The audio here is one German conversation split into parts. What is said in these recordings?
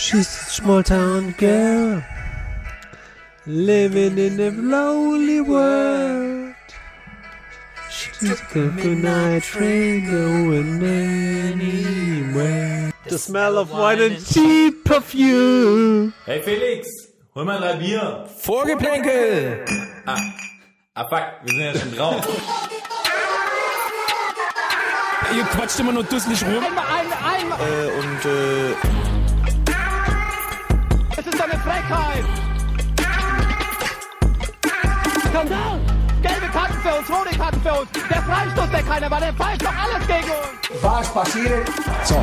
She's a small town girl living in a lonely world. She's a night train going anywhere. The smell of wine and cheap perfume. Hey Felix, hol mal drei Bier. Vorgeplänkel! Ah, ah fuck, wir sind ja schon drauf. Ihr quatscht immer nur dusselig rum. Äh, und äh, Skandal! Gelbe Karten für uns, rote Karten für uns. Der Freistoß, der keiner war, der pfeift doch alles gegen uns. Was passiert? So,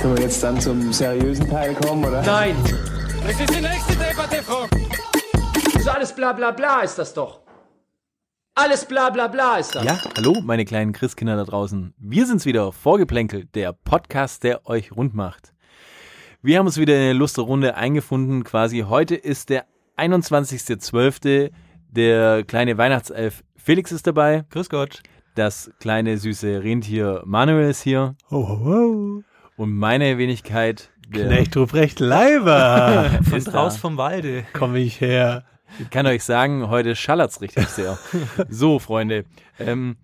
können wir jetzt dann zum seriösen Teil kommen, oder? Nein! Das ist die nächste Debatte, Frau. So alles bla bla bla ist das doch. Alles bla bla bla ist das. Ja, hallo, meine kleinen Christkinder da draußen. Wir sind's wieder, Vorgeplänkel, der Podcast, der euch rund macht. Wir haben uns wieder in eine lustige Runde eingefunden. Quasi heute ist der 21.12. Der kleine Weihnachtself Felix ist dabei. Grüß Gott. Das kleine süße Rentier Manuel ist hier. Ho, ho, ho. Und meine Wenigkeit, der Knecht Ruprecht Leiber. Von ist raus da. vom Walde. Komm ich her. Ich kann euch sagen, heute schallert's richtig sehr. so, Freunde. Ähm,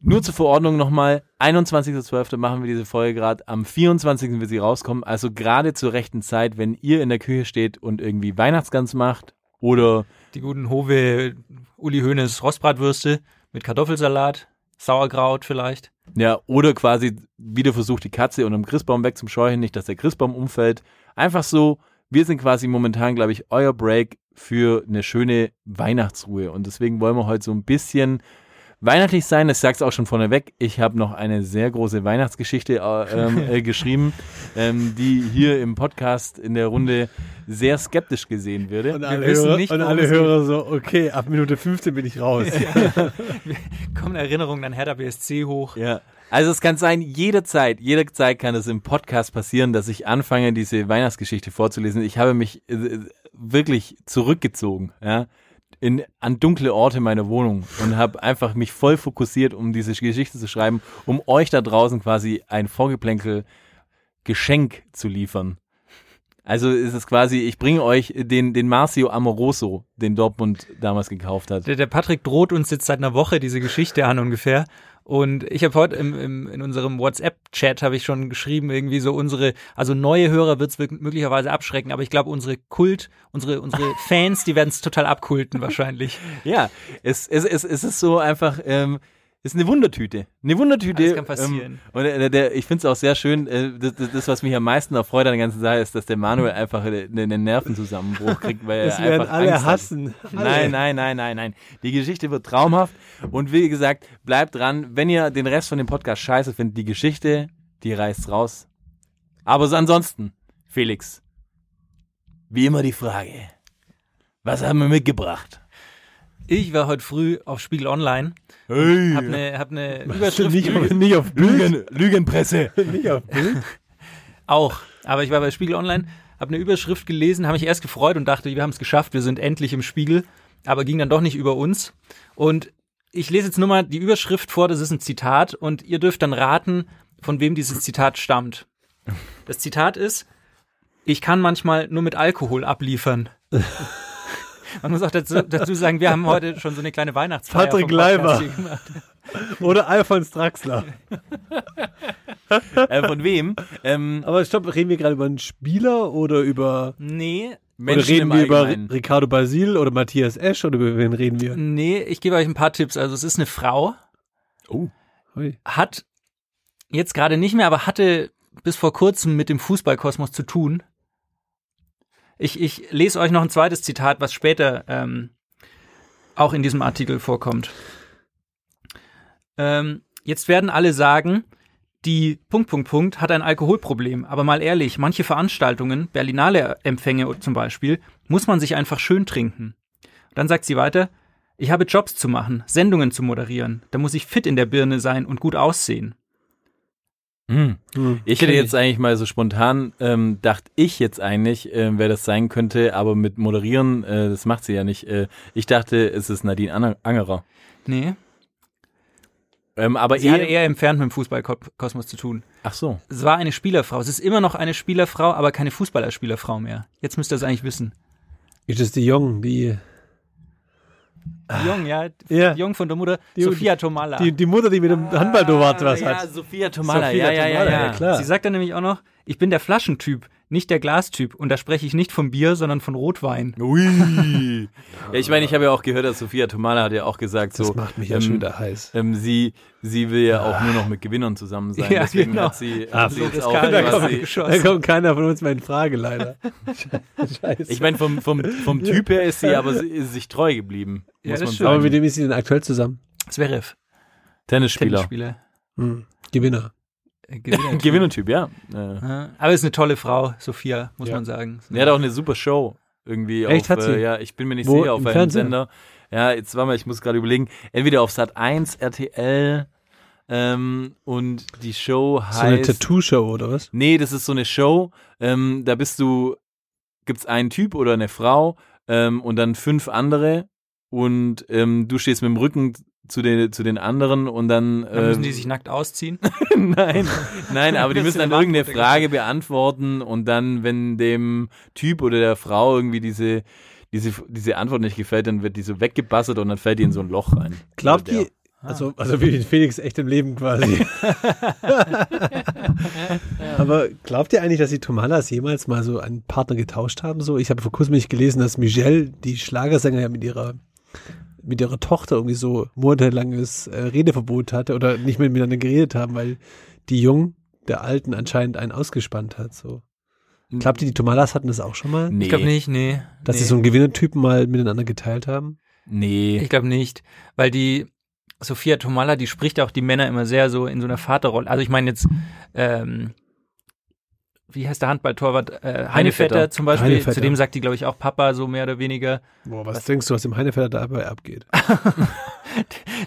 nur zur Verordnung nochmal. 21.12. machen wir diese Folge gerade. Am 24. wird sie rauskommen. Also gerade zur rechten Zeit, wenn ihr in der Küche steht und irgendwie Weihnachtsgans macht oder Die guten Hove Uli Hoeneß Rostbratwürste mit Kartoffelsalat, Sauerkraut vielleicht. ja, oder quasi wieder versucht, die Katze unterm Christbaum wegzuscheuchen, nicht, dass der Christbaum umfällt. Einfach so, wir sind quasi momentan, glaube ich, euer Break für eine schöne Weihnachtsruhe. Und deswegen wollen wir heute so ein bisschen weihnachtlich sein. Ich sag's auch schon vorneweg. Ich habe noch eine sehr große Weihnachtsgeschichte äh, ähm, äh, geschrieben, ähm, die hier im Podcast in der Runde sehr skeptisch gesehen würde. Und alle, Hörer, nicht, und alle Hörer so, okay, ab Minute 15 bin ich raus. Kommen Erinnerungen an Hertha BSC hoch. Ja. Also es kann sein, jederzeit, jederzeit kann es im Podcast passieren, dass ich anfange, diese Weihnachtsgeschichte vorzulesen. Ich habe mich äh, wirklich zurückgezogen, ja, in, an dunkle Orte meiner Wohnung und habe einfach mich voll fokussiert, um diese Geschichte zu schreiben, um euch da draußen quasi ein Vorgeplänkel Geschenk zu liefern. Also ist es quasi, ich bringe euch den, den Marcio Amoroso, den Dortmund damals gekauft hat. Der, der Patrick droht uns jetzt seit einer Woche diese Geschichte an ungefähr. Und ich habe heute im, im, in unserem WhatsApp-Chat habe ich schon geschrieben, irgendwie so unsere, also neue Hörer wird es möglicherweise abschrecken, aber ich glaube, unsere Kult, unsere, unsere Fans, die werden es total abkulten wahrscheinlich. Ja, es, es, es, es ist so einfach, ähm, ist eine Wundertüte. Eine Wundertüte. Alles kann passieren. Ähm, und der, der, ich finde es auch sehr schön, äh, das, das, das, was mich am meisten erfreut an der ganzen Sache, ist, dass der Manuel einfach einen, einen Nervenzusammenbruch kriegt, weil Das er werden einfach alle Angst hat. hassen. Alle. Nein, nein, nein, nein, nein. Die Geschichte wird traumhaft. Und wie gesagt, bleibt dran. Wenn ihr den Rest von dem Podcast scheiße findet, die Geschichte, die reißt raus. Aber so ansonsten, Felix, wie immer die Frage. Was haben wir mitgebracht? Ich war heute früh auf Spiegel Online, Hey, hab eine hab ne du Überschrift nicht, gelesen. nicht auf Bild? Lügen, Lügenpresse. Nicht auf Bild? Auch. Aber ich war bei Spiegel Online, habe eine Überschrift gelesen, habe mich erst gefreut und dachte, wir haben es geschafft, wir sind endlich im Spiegel, aber ging dann doch nicht über uns. Und ich lese jetzt nur mal die Überschrift vor, das ist ein Zitat und ihr dürft dann raten, von wem dieses Zitat stammt. Das Zitat ist, ich kann manchmal nur mit Alkohol abliefern. Man muss auch dazu, dazu sagen, wir haben heute schon so eine kleine Weihnachtsfeier Patrick Leiber. Oder Alfons Draxler. äh, von wem? Ähm, Aber stopp, reden wir gerade über einen Spieler oder über. Nee, oder Menschen reden im wir über. Ricardo Basil oder Matthias Esch oder über wen reden wir? nee, ich gebe euch ein paar Tipps. Also es ist eine Frau, Oh. Hui. hat jetzt gerade nicht mehr, aber hatte bis vor kurzem mit dem Fußballkosmos zu tun. Ich, ich lese euch noch ein zweites Zitat, was später ähm, auch in diesem Artikel vorkommt. Ähm, jetzt werden alle sagen, die Punkt, Punkt, Punkt hat ein Alkoholproblem. Aber mal ehrlich, manche Veranstaltungen, Berlinale Empfänge zum Beispiel, muss man sich einfach schön trinken. Dann sagt sie weiter, ich habe Jobs zu machen, Sendungen zu moderieren. Da muss ich fit in der Birne sein und gut aussehen. Hm. Hm. Ich hätte jetzt eigentlich mal so spontan, ähm, dachte ich jetzt eigentlich, äh, wer das sein könnte, aber mit Moderieren, äh, das macht sie ja nicht. Äh, ich dachte, es ist Nadine Anger- Angerer. Nee. Ähm, aber Sie hatte eher, eher entfernt mit dem Fußballkosmos zu tun. ach so. Es war eine Spielerfrau. Es ist immer noch eine Spielerfrau, aber keine Fußballerspielerfrau mehr. Jetzt müsst ihr das eigentlich wissen. Ist das die Jung, die, Die Jung, ja. Ja. Die Jung von der Mutter. Die- Sophia Tomala. die, die Mutter, die mit dem Handballdowart was ja, hat? Sophia Tomala, Sophia ja, ja, ja, Tomala, ja, ja, klar. Sie sagt dann nämlich auch noch, ich bin der Flaschentyp, nicht der Glastyp. Und da spreche ich nicht vom Bier, sondern von Rotwein. Ui. ja, ich meine, ich habe ja auch gehört, dass Sophia Tomala hat ja auch gesagt, Das so, macht mich ja ähm, schon wieder heiß. ähm, sie, sie will ja auch nur noch mit Gewinnern zusammen sein. Ja, Deswegen genau. hat sie, Ah, hat sie jetzt das auch da was kommt sie, Da kommt keiner von uns mehr in Frage, leider. Scheiße. Ich meine, vom, vom, vom Typ her ist sie aber sie ist sich treu geblieben, Ja, muss das man stimmt. Aber mit dem ist sie denn aktuell zusammen? Zverev, Tennisspieler. Tennisspieler. Hm. Gewinner. Äh, Gewinner. Gewinnertyp, ja. Ja, aber ist eine tolle Frau, Sophia, muss Ja. man sagen. Die hat auch eine super Show irgendwie Echt, auf, hat sie? Äh, ja, ich bin mir nicht Wo? sicher, auf Fernsehen? Sender. Ja, jetzt war mal, ich muss gerade überlegen, entweder auf Sat 1, RTL ähm, und die Show So eine heißt Tattoo-Show oder was? Nee, das ist so eine Show, ähm, da bist du gibt's einen Typ oder eine Frau ähm, und dann fünf andere und ähm, du stehst mit dem Rücken zu den, zu den anderen und dann, Dann müssen ähm, die sich nackt ausziehen. nein, nein, aber die müssen dann eine irgendeine Frage beantworten und dann, wenn dem Typ oder der Frau irgendwie diese, diese, diese Antwort nicht gefällt, dann wird die so weggebassert und dann fällt die in so ein Loch rein. Glaubt ihr, also, also wie Felix echt im Leben quasi. Aber glaubt ihr eigentlich, dass die Tomalas jemals mal so einen Partner getauscht haben? So, ich habe vor kurzem nicht gelesen, dass Michelle, die Schlagersänger, ja mit ihrer mit ihrer Tochter irgendwie so monatelanges äh, Redeverbot hatte oder nicht mehr miteinander geredet haben, weil die Jung der Alten anscheinend einen ausgespannt hat. So. Glaubt ihr, die Tomalas hatten das auch schon mal? Nee, Ich glaube nicht, nee. Dass nee. sie so einen Gewinnertypen mal miteinander geteilt haben? nee. Ich glaube nicht, weil die Sophia Tomala, die spricht auch die Männer immer sehr so in so einer Vaterrolle. Also ich meine jetzt, ähm, wie heißt der Handballtorwart? Äh, Heinevetter Heinevetter. zum Beispiel. Heinevetter. Zu dem sagt die, glaube ich, auch Papa, so mehr oder weniger. Boah, was, denkst du, was im Heinefelder dabei abgeht?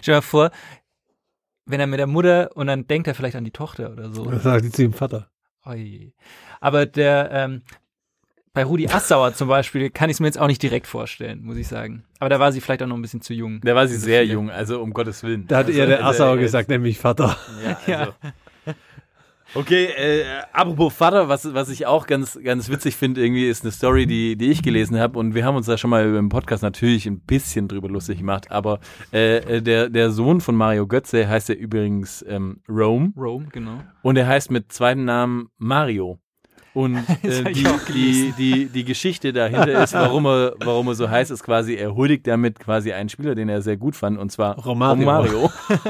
Stell dir mal vor, wenn er mit der Mutter und dann denkt er vielleicht an die Tochter oder so. Was sagt die zu dem Vater? Oi. Aber der, ähm, bei Rudi Assauer zum Beispiel kann ich es mir jetzt auch nicht direkt vorstellen, muss ich sagen. Aber da war sie vielleicht auch noch ein bisschen zu jung. Da war sie sehr jung, also um Gottes Willen. Da hat also, eher der also, Assauer gesagt, nämlich Vater. Ja, Ja. Okay, äh, apropos Vater, was, was ich auch ganz, ganz witzig finde, irgendwie ist eine Story, die, die ich gelesen habe und wir haben uns da schon mal im Podcast natürlich ein bisschen drüber lustig gemacht, aber äh, äh, der, der Sohn von Mario Götze heißt ja übrigens ähm, Rome Rome, genau. und er heißt mit zweiten Namen Mario. Und Das äh, die, die, die, die Geschichte dahinter ist, warum er, warum er so heißt, ist quasi, er huldigt damit quasi einen Spieler, den er sehr gut fand, und zwar Romario. Romario.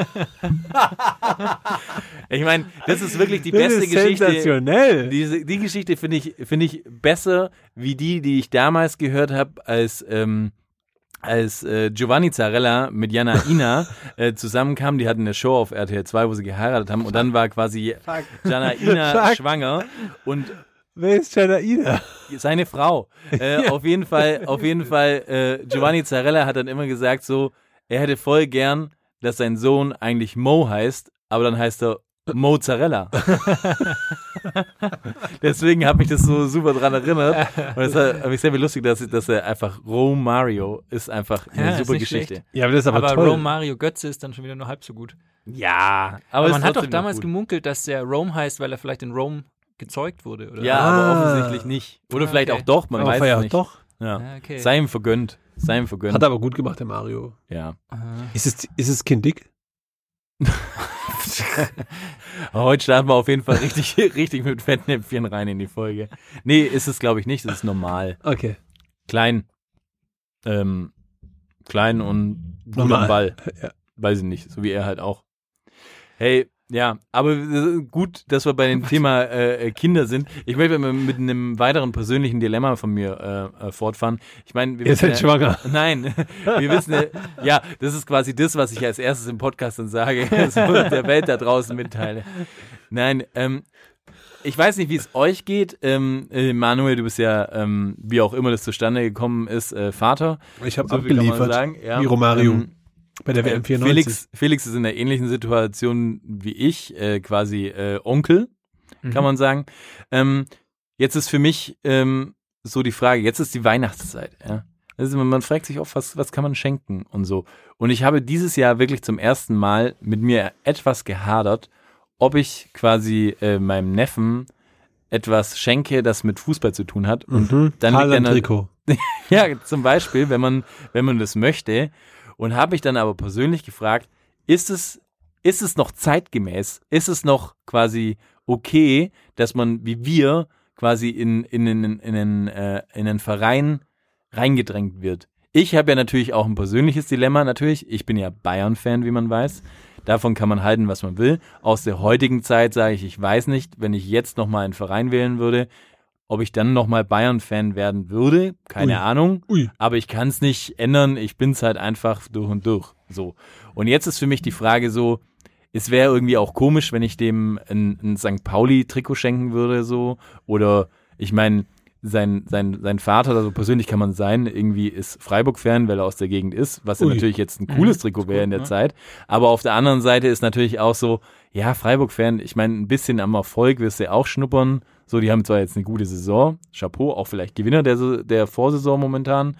ich meine, das ist wirklich die beste ist Geschichte. sensationell. Diese, die Geschichte finde ich, finde ich besser wie die, die ich damals gehört habe, als, ähm, als äh, Giovanni Zarella mit Jana Ina äh, zusammenkam. Die hatten eine Show auf RTL 2, wo sie geheiratet haben. Und dann war quasi Jana Ina Fuck. schwanger und Wer ist Janaina? seine Frau. Äh, Auf jeden Fall, auf jeden Fall, äh, Giovanni Zarella hat dann immer gesagt, so, er hätte voll gern, dass sein Sohn eigentlich Mo heißt, aber dann heißt er Mozzarella. Deswegen hat mich das so super dran erinnert. Und das habe ich sehr lustig, dass, dass er einfach Romario ist einfach eine Ja, super Geschichte. schlecht. Ja, aber das ist aber, Aber, toll. Rome Mario Götze ist dann schon wieder nur halb so gut. Ja, aber, Aber man hat doch damals gut. gemunkelt, dass der Rome heißt, weil er vielleicht in Rome gezeugt wurde, oder? Ja, Ah. aber offensichtlich nicht. Oder Ah, vielleicht okay. auch doch, man aber weiß ja es nicht. doch. Ja. Ja, okay. Sei ihm vergönnt. Sei ihm vergönnt. Hat er aber gut gemacht, der Mario. ja. Ist es, ist es Kind dick? Heute starten wir auf jeden Fall richtig, richtig mit Fettnäpfchen rein in die Folge. Nee, ist es glaube ich nicht, das ist normal. Okay. Klein. Ähm, klein und gut Normal. am Ball. Ja. Weiß ich nicht, so wie er halt auch. Hey, ja, aber äh, gut, dass wir bei dem Thema äh, Kinder sind. Ich möchte mit einem weiteren persönlichen Dilemma von mir äh, äh, fortfahren. Ich meine, wir Ihr wissen seid ja, schwanger. Nein, wir wissen ja, ja, das ist quasi das, was ich als erstes im Podcast dann sage, so der Welt da draußen mitteile. Nein, ähm, ich weiß nicht, wie es euch geht. Ähm, äh, Manuel, du bist ja, ähm, wie auch immer das zustande gekommen ist, äh, Vater. Ich habe So abgeliefert. sagen. Ja. Wie Romario. Ähm, bei der äh, WM 94. Felix, Felix ist in einer ähnlichen Situation wie ich, äh, quasi äh, Onkel, Mhm. kann man sagen. Ähm, jetzt ist für mich ähm, so die Frage, jetzt ist die Weihnachtszeit, ja. Also man, fragt sich oft, was, was kann man schenken und so. Und ich habe dieses Jahr wirklich zum ersten Mal mit mir etwas gehadert, ob ich quasi äh, meinem Neffen etwas schenke, das mit Fußball zu tun hat. Und dann liegt er Haaland-Trikot. ja, zum Beispiel, wenn man, wenn man das möchte. Und habe ich dann aber persönlich gefragt, ist es, ist es noch zeitgemäß? Ist es noch quasi okay, dass man wie wir quasi in, in, in, in, in, äh, in einen Verein reingedrängt wird? Ich habe ja natürlich auch ein persönliches Dilemma, natürlich. Ich bin ja Bayern-Fan, wie man weiß. Davon kann man halten, was man will. Aus der heutigen Zeit sage ich, ich weiß nicht, wenn ich jetzt nochmal einen Verein wählen würde, ob ich dann nochmal Bayern-Fan werden würde. Keine Ui. Ahnung. Ui. Aber ich kann es nicht ändern. Ich bin's halt einfach durch und durch. So. Und jetzt ist für mich die Frage so, es wäre irgendwie auch komisch, wenn ich dem ein, ein St. Pauli-Trikot schenken würde, so. Oder ich meine, sein, sein, sein Vater, also persönlich kann man sein, irgendwie ist Freiburg-Fan, weil er aus der Gegend ist, was ja Ui. natürlich jetzt ein cooles Trikot wäre in der Zeit. Aber auf der anderen Seite ist natürlich auch so, ja, Freiburg-Fan, ich meine, ein bisschen am Erfolg wirst du ja auch schnuppern. So, die haben zwar jetzt eine gute Saison, Chapeau, auch vielleicht Gewinner der, der Vorsaison momentan,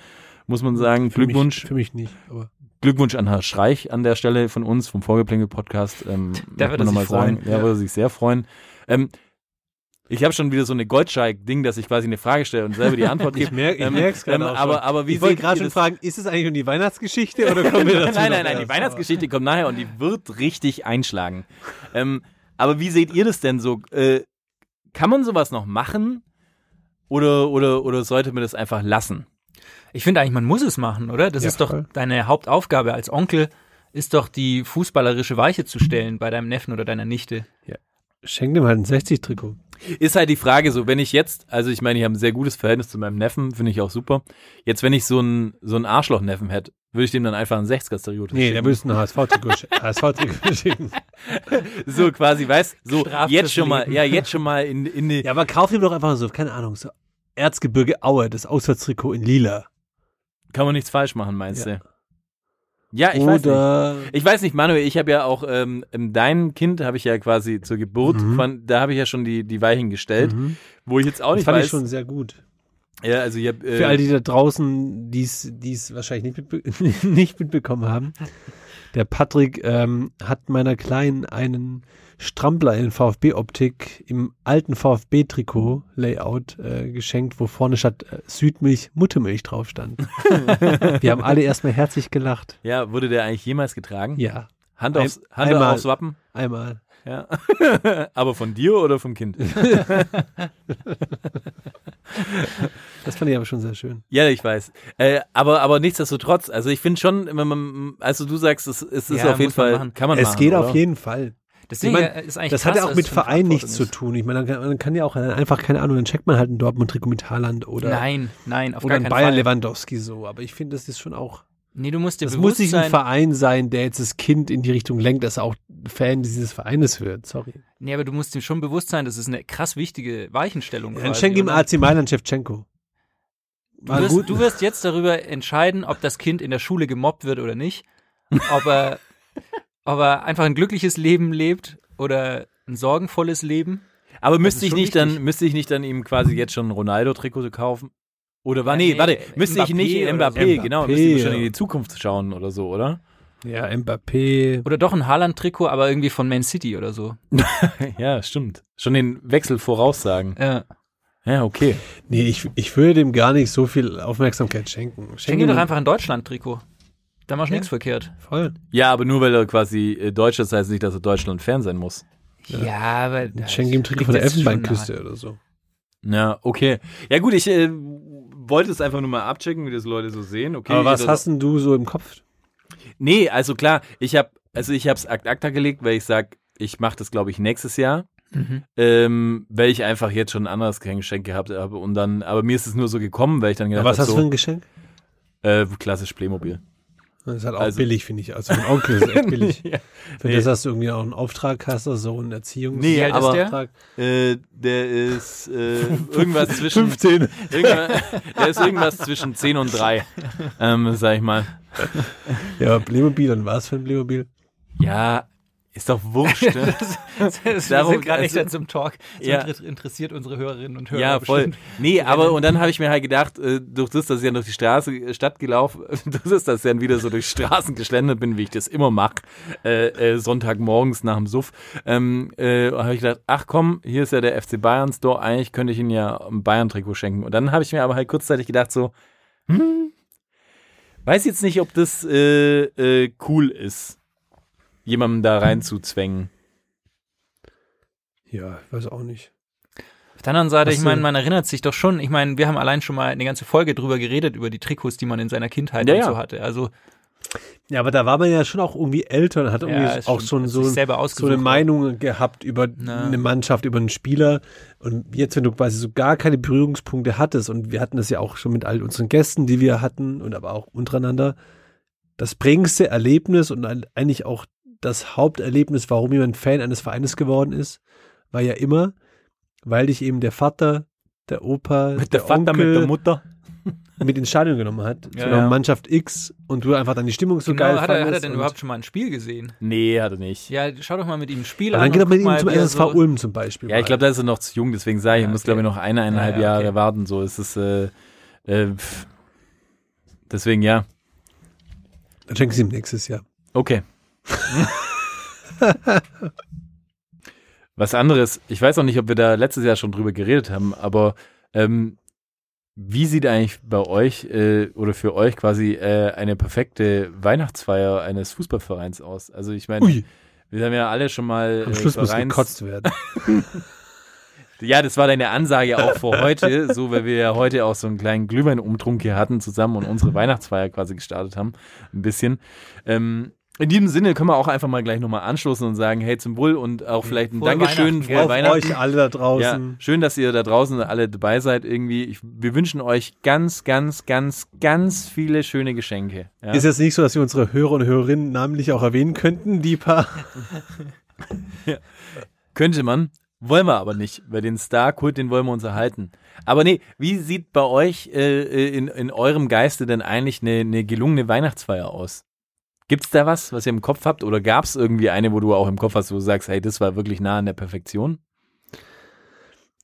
muss man sagen. Für Glückwunsch. Mich, für mich nicht. Aber Glückwunsch an Herr Streich an der Stelle von uns, vom Vorgeplänkel-Podcast. Ähm, er noch mal sich freuen. sagen. Ja, würde sich sehr freuen. Ähm, ich habe schon wieder so eine Goldscheik-Ding, dass ich quasi eine Frage stelle und selber die Antwort gebe. ich merke ich Ähm, merk's gerade ähm, auch aber, schon. aber wie ich wollte gerade schon das? fragen, ist es eigentlich um die Weihnachtsgeschichte oder kommen wir dazu nein, noch nein, nein, die? Weihnachtsgeschichte kommt nachher und die wird richtig einschlagen. Ähm, aber wie seht ihr das denn so? Äh, kann man sowas noch machen? Oder, oder, oder sollte man das einfach lassen? Ich finde eigentlich, man muss es machen, oder? Das Ja, ist doch voll. deine Hauptaufgabe als Onkel, ist doch die fußballerische Weiche zu stellen bei deinem Neffen oder deiner Nichte. Schenk dem halt ein 60-Trikot. Ist halt die Frage so, wenn ich jetzt, also ich meine, ich habe ein sehr gutes Verhältnis zu meinem Neffen, finde ich auch super. Jetzt, wenn ich so einen so einen Arschloch-Neffen hätte, würde ich dem dann einfach ein 60er-Trikot Nee, der müsste ein HSV-Trikot HSV-Trikot schicken. So quasi, weißt so Straft jetzt schon mal, ja, jetzt schon mal in, in die, Ja, aber kauf ihm doch einfach so, keine Ahnung, so Erzgebirge Aue, das Auswärtstrikot in lila. kann man nichts falsch machen, meinst du? Ja, ich weiß nicht. Oder Ich weiß nicht, Manuel, ich habe ja auch, ähm, ähm, dein Kind habe ich ja quasi zur Geburt, Mhm. von, da habe ich ja schon die, die Weichen gestellt, Mhm. wo ich jetzt auch das nicht fand weiß. ich schon sehr gut. Ja, also ich hab, äh, Für all die da draußen, die es wahrscheinlich nicht, mitbe nicht mitbekommen haben, der Patrick ähm, hat meiner Kleinen einen Strampler in VfB-Optik im alten VfB-Trikot-Layout äh, geschenkt, wo vorne statt äh, Südmilch Muttermilch drauf stand. Wir haben alle erstmal herzlich gelacht. ja, wurde der eigentlich jemals getragen? Ja, Hand, Ein- aufs, Hand einmal. aufs Wappen? einmal. Ja. Aber von dir oder vom Kind? Das fand ich aber schon sehr schön. Ja, ich weiß. Äh, aber, aber nichtsdestotrotz, also ich finde schon, wenn man, also du sagst, es, es ist Ja, auf jeden Fall, machen. kann man es machen, geht oder? auf jeden Fall. Deswegen Ich mein, ist eigentlich Das krass, hat ja auch mit es Verein nichts zu tun. Ich meine, man kann, man kann ja auch einfach, keine Ahnung, dann checkt man halt ein Dortmund-Trikot mit Haaland oder. Nein, nein, auf oder gar Bayern Fall. Lewandowski so. Aber ich finde, das ist schon auch, Nee, du musst dir das bewusst muss nicht ein sein. Verein sein, der jetzt das Kind in die Richtung lenkt, dass er auch Fan dieses Vereines wird. Sorry. Nee, aber du musst dir schon bewusst sein, das ist eine krass wichtige Weichenstellung. Dann quasi, schenk ihm? AC Mailand Shevchenko. Du wirst, gut. du wirst jetzt darüber entscheiden, ob das Kind in der Schule gemobbt wird oder nicht. Ob er, ob er einfach ein glückliches Leben lebt oder ein sorgenvolles Leben. Aber müsste ich nicht wichtig. dann, müsste ich nicht dann ihm quasi jetzt schon ein Ronaldo-Trikot kaufen? Oder war, Ja, nee, nee, warte, müsste ich Mbappé nicht oder Mbappé, so. genau, Mbappé, müsste ich schon ja. in die Zukunft schauen oder so, oder? ja, Mbappé. Oder doch ein Haaland-Trikot, aber irgendwie von Man City oder so. ja, stimmt. Schon den Wechsel voraussagen. Ja. Ja, okay. Nee, ich, ich würde dem gar nicht so viel Aufmerksamkeit schenken. Schenk ihm doch einfach ein Deutschland-Trikot. Da machst du nichts verkehrt. Voll. Ja, aber nur weil er quasi äh, Deutsch ist, heißt nicht, dass er Deutschland-Fan sein muss. Ja, aber. Schenk ihm ein Trikot von der Elfenbeinküste oder so. Ja, okay. Ja gut, ich äh, wollte es einfach nur mal abchecken, wie das Leute so sehen. Okay, Aber was hast denn du so im Kopf? Nee, also klar, ich habe also ich habe es ad acta gelegt, weil ich sag, ich mache das glaube ich nächstes Jahr. Mhm. Ähm, weil ich einfach jetzt schon ein anderes Geschenk gehabt habe und dann, aber mir ist es nur so gekommen, weil ich dann gedacht was hast habe, du für ein Geschenk? äh, klassisch Playmobil. Das ist halt auch Also- billig, finde ich. Also einen Onkel ist echt billig. Ja. Für Nee. das hast du irgendwie auch einen Auftrag, hast du so einen Erziehungs Nee, Wie alt ist aber- der? Auftrag. Äh, der ist äh, irgendwas zwischen 15. irgendwas, der ist irgendwas zwischen 10 und 3, ähm, sag ich mal. Ja, Playmobil und was für ein Playmobil? Ja, Ist doch wurscht. Ne? Das, das, Darum- wir sind gerade also- dann zum Talk. Das Ja. inter- interessiert unsere Hörerinnen und Hörer Ja, voll. bestimmt. Nee, aber und dann habe ich mir halt gedacht, äh, durch das, dass ich ja durch die Straße, äh, Stadt gelaufen, durch das, dass ich dann wieder so durch Straßen geschlendert bin, wie ich das immer mache, äh, äh, Sonntagmorgens nach dem Suff, ähm, äh, habe ich gedacht, ach komm, hier ist ja der FC Bayern Store, eigentlich könnte ich Ihnen ja ein Bayern-Trikot schenken. Und dann habe ich mir aber halt kurzzeitig gedacht so, hm, weiß jetzt nicht, ob das äh, äh, cool ist, jemandem da reinzuzwängen. Ja, ich weiß auch nicht. Auf der anderen Seite, Hast ich meine, man erinnert sich doch schon, ich meine, wir haben allein schon mal eine ganze Folge drüber geredet, über die Trikots, die man in seiner Kindheit Ja, und so hatte. Also, Ja, aber da war man ja schon auch irgendwie älter und hat ja, irgendwie auch schon- so, so eine Meinung gehabt über Na. eine Mannschaft, über einen Spieler. Und jetzt, wenn du quasi so gar keine Berührungspunkte hattest, und wir hatten das ja auch schon mit all unseren Gästen, die wir hatten und aber auch untereinander, das prägendste Erlebnis und eigentlich auch das Haupterlebnis, warum jemand Fan eines Vereines geworden ist, war ja immer, weil dich eben der Vater, der Opa, Mit der, Vater, Onkel mit der Mutter. mit ins Stadion genommen hat, zu Ja, einer ja. Mannschaft X und du einfach dann die Stimmung so genau, geil hat, er, hat er denn überhaupt schon mal ein Spiel gesehen? Nee, hat er nicht. Ja, schau doch mal mit ihm ein Spiel Aber an. dann geht er mit ihm zum SSV so- Ulm zum Beispiel. Ja, ich glaube, da ist er noch zu jung, deswegen sage ich, Ja, er muss, okay. glaube ich, noch eine, eineinhalb Ja, ja, Jahre okay. warten. So ist es. Äh, äh, deswegen ja. Dann schenken sie ihm nächstes Jahr. Okay. Was anderes, ich weiß auch nicht, ob wir da letztes Jahr schon drüber geredet haben, aber ähm, wie sieht eigentlich bei euch äh, oder für euch quasi äh, eine perfekte Weihnachtsfeier eines Fußballvereins aus? Also ich meine, wir haben ja alle schon mal am äh, Schluss muss Vereins- gekotzt werden. Ja, das war deine Ansage auch für heute, so weil wir ja heute auch so einen kleinen Glühweinumtrunk hier hatten zusammen und unsere Weihnachtsfeier quasi gestartet haben, ein bisschen. Ähm, in diesem Sinne können wir auch einfach mal gleich nochmal anschließen und sagen, hey zum Wohl und auch vielleicht ein Frohe Dankeschön, Weihnachten, frohe Weihnachten. euch alle da Ja, draußen. schön, dass ihr da draußen alle dabei seid irgendwie. Ich, wir wünschen euch ganz, ganz, ganz, ganz viele schöne Geschenke. Ja? Ist jetzt nicht so, dass wir unsere Hörer und Hörerinnen namentlich auch erwähnen könnten, die paar. Könnte man, wollen wir aber nicht, weil den Star-Kult, den wollen wir uns erhalten. Aber nee, wie sieht bei euch äh, äh, in, in eurem Geiste denn eigentlich eine, eine gelungene Weihnachtsfeier aus? Gibt's da was, was ihr im Kopf habt? Oder gab's irgendwie eine, wo du auch im Kopf hast, wo du sagst, hey, das war wirklich nah an der Perfektion?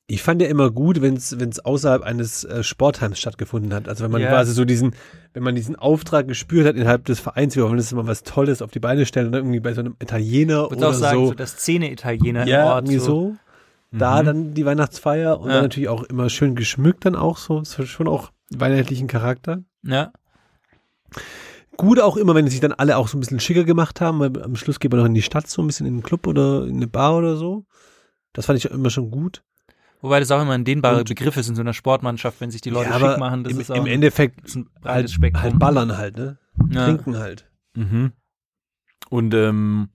Ich fand ja immer gut, wenn es außerhalb eines äh, Sportheims stattgefunden hat. Also wenn man Ja. quasi so diesen, wenn man diesen Auftrag gespürt hat innerhalb des Vereins, wir wollen das immer was Tolles auf die Beine stellen und dann irgendwie bei so einem Italiener Ich würde oder auch sagen, so, so. das Szene-Italiener ja, im Ort. irgendwie so. Da Mhm. dann die Weihnachtsfeier und Ja. dann natürlich auch immer schön geschmückt dann auch so. Es hat schon auch weihnachtlichen Charakter. Ja. Gut auch immer, wenn sich dann alle auch so ein bisschen schicker gemacht haben, weil am Schluss geht man noch in die Stadt so ein bisschen in einen Club oder in eine Bar oder so. Das fand ich immer schon gut. Wobei das auch immer ein dehnbarer Und- Begriff ist in so einer Sportmannschaft, wenn sich die Leute ja, aber schick machen. Das im, ist auch im Endeffekt ist ein halt, breites Spektrum. halt ballern halt, ne? ja. Trinken halt. Mhm. Und ähm,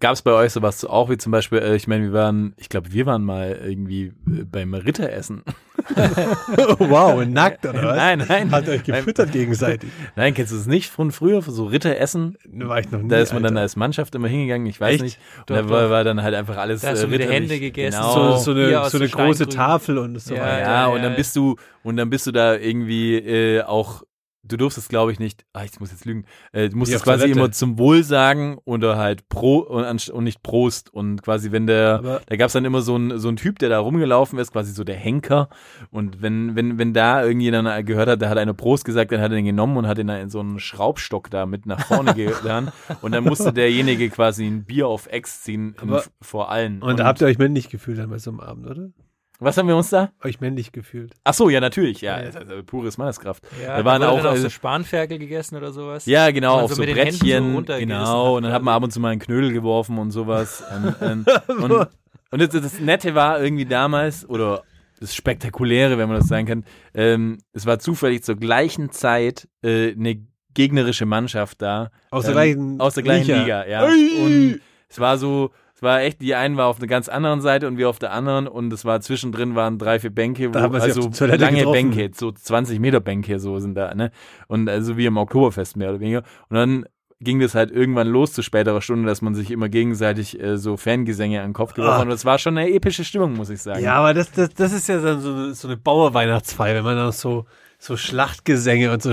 gab es bei euch sowas auch wie zum Beispiel, äh, ich meine, wir waren, ich glaube, wir waren mal irgendwie äh, beim Ritteressen. wow, nackt oder was? Nein, nein. Hat euch gefüttert gegenseitig. Nein, kennst du es nicht von früher, so Ritteressen? Da war ich noch nie. Da ist man dann Alter. als Mannschaft immer hingegangen, ich weiß Echt? nicht. Und Doch, da war, war dann halt einfach alles Da hast du mit den. Händen gegessen, Genau. so, so eine, so eine große. Tafel und so Ja, weiter. Ja, ja, und dann bist du und dann bist du da irgendwie äh, auch du durftest glaube ich nicht, ah, ich muss jetzt lügen, äh, du musstest auf quasi Toilette. immer zum Wohl sagen oder halt Pro und, und nicht Prost und quasi wenn der Aber- da gab's dann immer so ein so ein Typ, der da rumgelaufen ist, quasi so der Henker und wenn wenn wenn da irgendjemand gehört hat, der hat eine Prost gesagt, dann hat er den genommen und hat ihn in so einen Schraubstock da mit nach vorne getan und dann musste derjenige quasi ein Bier auf Ex ziehen in, vor allen. Und da habt ihr euch männlich gefühlt dann bei so einem Abend, oder? Was haben wir uns da? Euch männlich gefühlt. Ach so, ja natürlich, ja, Ja. also, also, pures Manneskraft. Ja, da waren auch, äh, so Spanferkel gegessen oder sowas. Ja, genau, man auf so so mit den Händen so Brettchen, runtergegessen genau, und dann hat man ab und zu mal einen Knödel geworfen und sowas. und und, und, und das, das Nette war irgendwie damals, oder das Spektakuläre, wenn man das sagen kann, ähm, es war zufällig zur gleichen Zeit äh, eine gegnerische Mannschaft da. Aus der ähm, gleichen Aus der gleichen Liga. Liga, ja. Ui! Und es war so, es war echt, die einen war auf einer ganz anderen Seite und wir auf der anderen und es war zwischendrin waren drei, vier Bänke, wo, also lange getroffen. Bänke, so 20 Meter Bänke, so sind da, ne? Und also wie im Oktoberfest mehr oder weniger. Und dann ging das halt irgendwann los zu späterer Stunde, dass man sich immer gegenseitig äh, so Fangesänge an den Kopf geworfen Ah. hat. Und das war schon eine epische Stimmung, muss ich sagen. Ja, aber das, das, das ist ja so, eine- so eine Bauerweihnachtsfeier, wenn man dann so, so Schlachtgesänge und so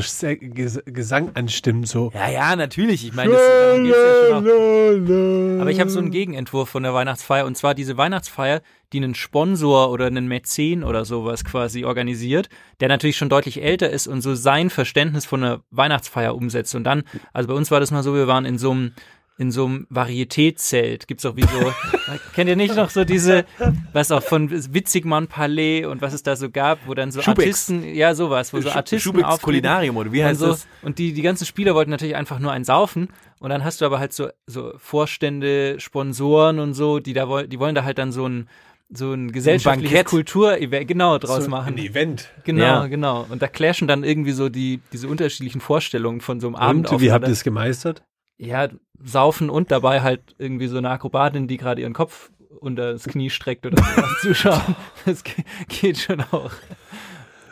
Gesang anstimmen, so. Ja, ja, natürlich. Ich meine, das darum geht's ja schon auch. Aber ich habe so einen Gegenentwurf von der Weihnachtsfeier und zwar diese Weihnachtsfeier, die einen Sponsor oder einen Mäzen oder sowas quasi organisiert, der natürlich schon deutlich älter ist und so sein Verständnis von einer Weihnachtsfeier umsetzt. Und dann, also bei uns war das mal so, wir waren in so einem in so einem Varieté-Zelt. Gibt's auch wie so, kennt ihr nicht noch so diese, was auch von Witzigmann Palais und was es da so gab, wo dann so Schubex. Artisten, ja sowas, wo so Artisten Schubex auftreten. Kulinarium, oder wie heißt und so. das? Und die, die ganzen Spieler wollten natürlich einfach nur einen saufen. Und dann hast du aber halt so, so Vorstände, Sponsoren und so, die da wollen, die wollen da halt dann so ein, so ein gesellschaftliches Bankett. Kulturevent genau draus so machen. Ein Event. Genau, Ja. genau. Und da clashen dann irgendwie so die, diese unterschiedlichen Vorstellungen von so einem Abend Und wie habt ihr es gemeistert? Ja, saufen und dabei halt irgendwie so eine Akrobatin, die gerade ihren Kopf unter das Knie streckt oder sowas zuschauen. Das ge- geht schon auch.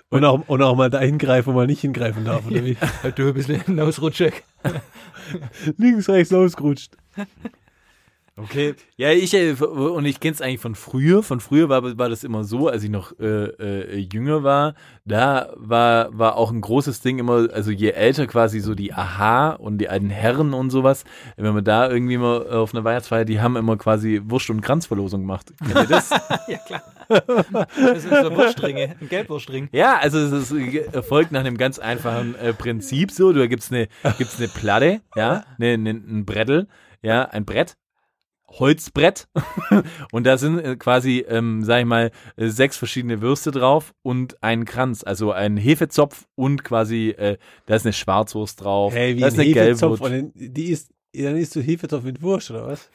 Und auch, und auch mal da hingreifen, wo man nicht hingreifen darf, oder wie? Halt du ein bisschen Ausrutschig. Links, rechts losgerutscht. Okay. Ja, ich äh, und ich kenne es eigentlich von früher. Von früher war, war das immer so, als ich noch äh, äh, jünger war. Da war war auch ein großes Ding immer, also je älter quasi so die Aha und die alten Herren und sowas, wenn man da irgendwie mal auf einer Weihnachtsfeier, die haben immer quasi Wurst- und Kranzverlosung gemacht. Kennt ihr das? Ja, klar. Das sind so Wurstringe, ein Gelbwurstring. Ja, also es ist, äh, erfolgt nach einem ganz einfachen äh, Prinzip so. Da gibt's eine gibt's eine Platte, ja, ne, ne, ein Brettel, ja, ein Brett, Holzbrett und da sind äh, quasi, ähm, sag ich mal, äh, sechs verschiedene Würste drauf und ein Kranz, also ein Hefezopf und quasi, äh, da ist eine Schwarzwurst drauf, Hey, wie da ein ist eine Hefezopf. Gelbwurst. Und dann- die ist, dann isst du Hefezopf mit Wurst, oder was?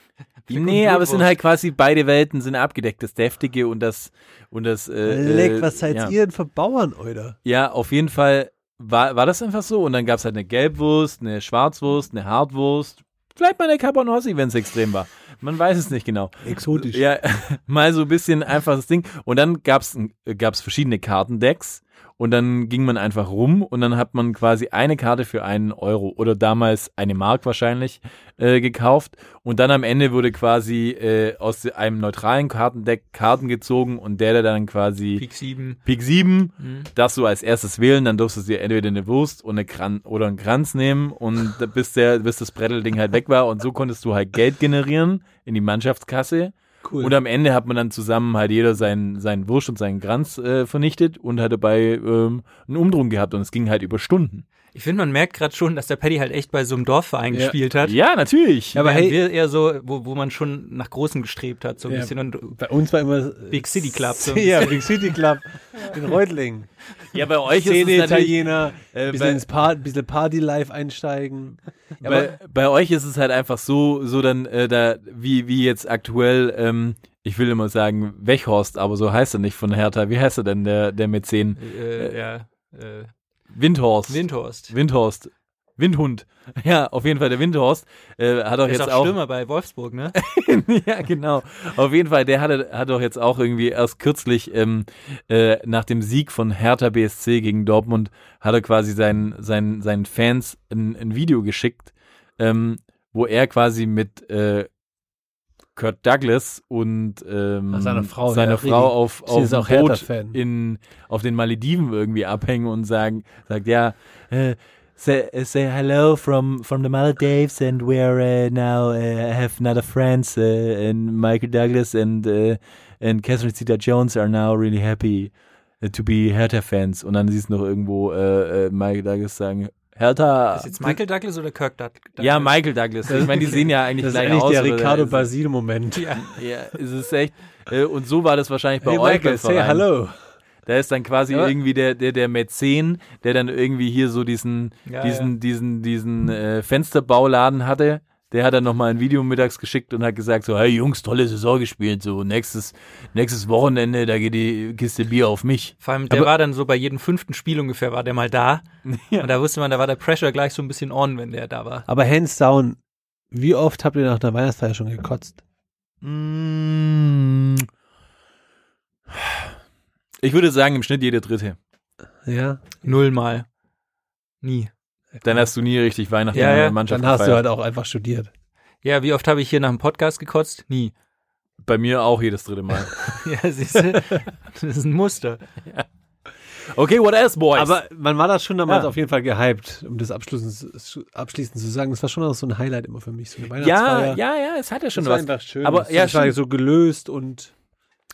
Nee, aber es sind halt quasi beide Welten sind abgedeckt, das Deftige und das und das äh, Leck, äh, was seid ja. ihr denn für Bauern, oder? Ja, auf jeden Fall war, war das einfach so. Und dann gab es halt eine Gelbwurst, eine Schwarzwurst, eine Hartwurst. Vielleicht mal eine Cabanossi, wenn es extrem war. Man weiß es nicht genau. Exotisch. Ja, mal so ein bisschen einfaches Ding. Und dann gab's gab's verschiedene Kartendecks. Und dann ging man einfach rum und dann hat man quasi eine Karte für einen Euro oder damals eine Mark wahrscheinlich äh, gekauft. Und dann am Ende wurde quasi äh, aus einem neutralen Kartendeck Karten gezogen und der, der dann quasi Pik 7. Pik 7, Mhm. das so als erstes wählen, dann durfst du dir entweder eine Wurst und eine Kran oder einen Kranz nehmen und bis der, bis das Brettelding halt weg war und so konntest du halt Geld generieren in die Mannschaftskasse. Cool. Und am Ende hat man dann zusammen halt jeder seinen, seinen Wurst und seinen Kranz äh, vernichtet und hat dabei ähm, einen Umdrung gehabt und es ging halt über Stunden. Ich finde, man merkt gerade schon, dass der Paddy halt echt bei so einem Dorfverein Ja. gespielt hat. Ja, natürlich. Ja, aber hey- wir eher so, wo, wo man schon nach Großen gestrebt hat, so ein Ja. bisschen. Und Bei uns war immer Big City Club, so ja, Big City Club in Reutlingen. ja, bei euch ist Szene es natürlich, Italiener, äh, bisschen bei- ins Par bisschen Party live einsteigen. Ja, bei, bei euch ist es halt einfach so, so dann äh, da wie wie jetzt aktuell. Ähm, ich will immer sagen Wechhorst, aber so heißt er nicht von Hertha. Wie heißt er denn der der Mäzen? äh, ja, äh, Windhorst. Windhorst. Windhorst. Windhund. Ja, auf jeden Fall der Windhorst äh, hat doch Der ist jetzt auch auch Stürmer bei Wolfsburg, ne? ja, genau. Auf jeden Fall, der hatte, hat doch jetzt auch irgendwie erst kürzlich ähm, äh, nach dem Sieg von Hertha BSC gegen Dortmund, hat er quasi seinen, seinen, seinen Fans ein, ein Video geschickt, ähm, wo er quasi mit äh, Kurt Douglas und ähm, Ach, seiner Frau, seiner ja, Frau auf, auf dem Boot in, auf den Malediven irgendwie abhängen und sagen, sagt, ja, äh, say, say hello from from the Maldives and we're uh, now uh, have another friends uh, and Michael Douglas and uh, and Catherine Zeta-Jones are now really happy uh, to be Hertha fans und dann siehst du noch irgendwo äh, äh, Michael Douglas sagen Hertha Ist jetzt Michael Douglas oder Kirk Doug- Douglas? ja Michael Douglas ich meine die sehen ja eigentlich Das ist gleich eigentlich aus der oder Ricardo ist- Basile-Moment. Ja. ja es ist echt äh, und so war das wahrscheinlich bei Hey euch Michael, say hello. Da ist dann quasi Ja. irgendwie der, der, der Mäzen, der dann irgendwie hier so diesen, Ja, diesen, ja. diesen, diesen äh, Fensterbauladen hatte. Der hat dann nochmal ein Video mittags geschickt und hat gesagt so, hey Jungs, tolle Saison gespielt, so nächstes, nächstes Wochenende, da geht die Kiste Bier auf mich. Vor allem, der war dann so bei jedem fünften Spiel ungefähr, war der mal da. Und da wusste man, da war der Pressure gleich so ein bisschen on, wenn der da war. Aber hands down, wie oft habt ihr nach einer Weihnachtsfeier schon gekotzt? Mm. Ich würde sagen, im Schnitt jede dritte. Ja. Null mal. Nie. Dann hast du nie richtig Weihnachten Ja, in ja. der Mannschaft Dann hast du gefeiert. halt auch einfach studiert. Ja, wie oft habe ich hier nach dem Podcast gekotzt? Nie. Bei mir auch jedes dritte Mal. Ja, siehst du, das ist ein Muster. Okay, what else, boys? Aber man war da schon damals Ja. auf jeden Fall gehypt, um das abschließend, abschließend zu sagen. Das war schon auch so ein Highlight immer für mich, so eine ja, Weihnachtsfeier. ja, ja, es hat ja schon das war was. einfach schön. Aber Das- ja, das war so gelöst und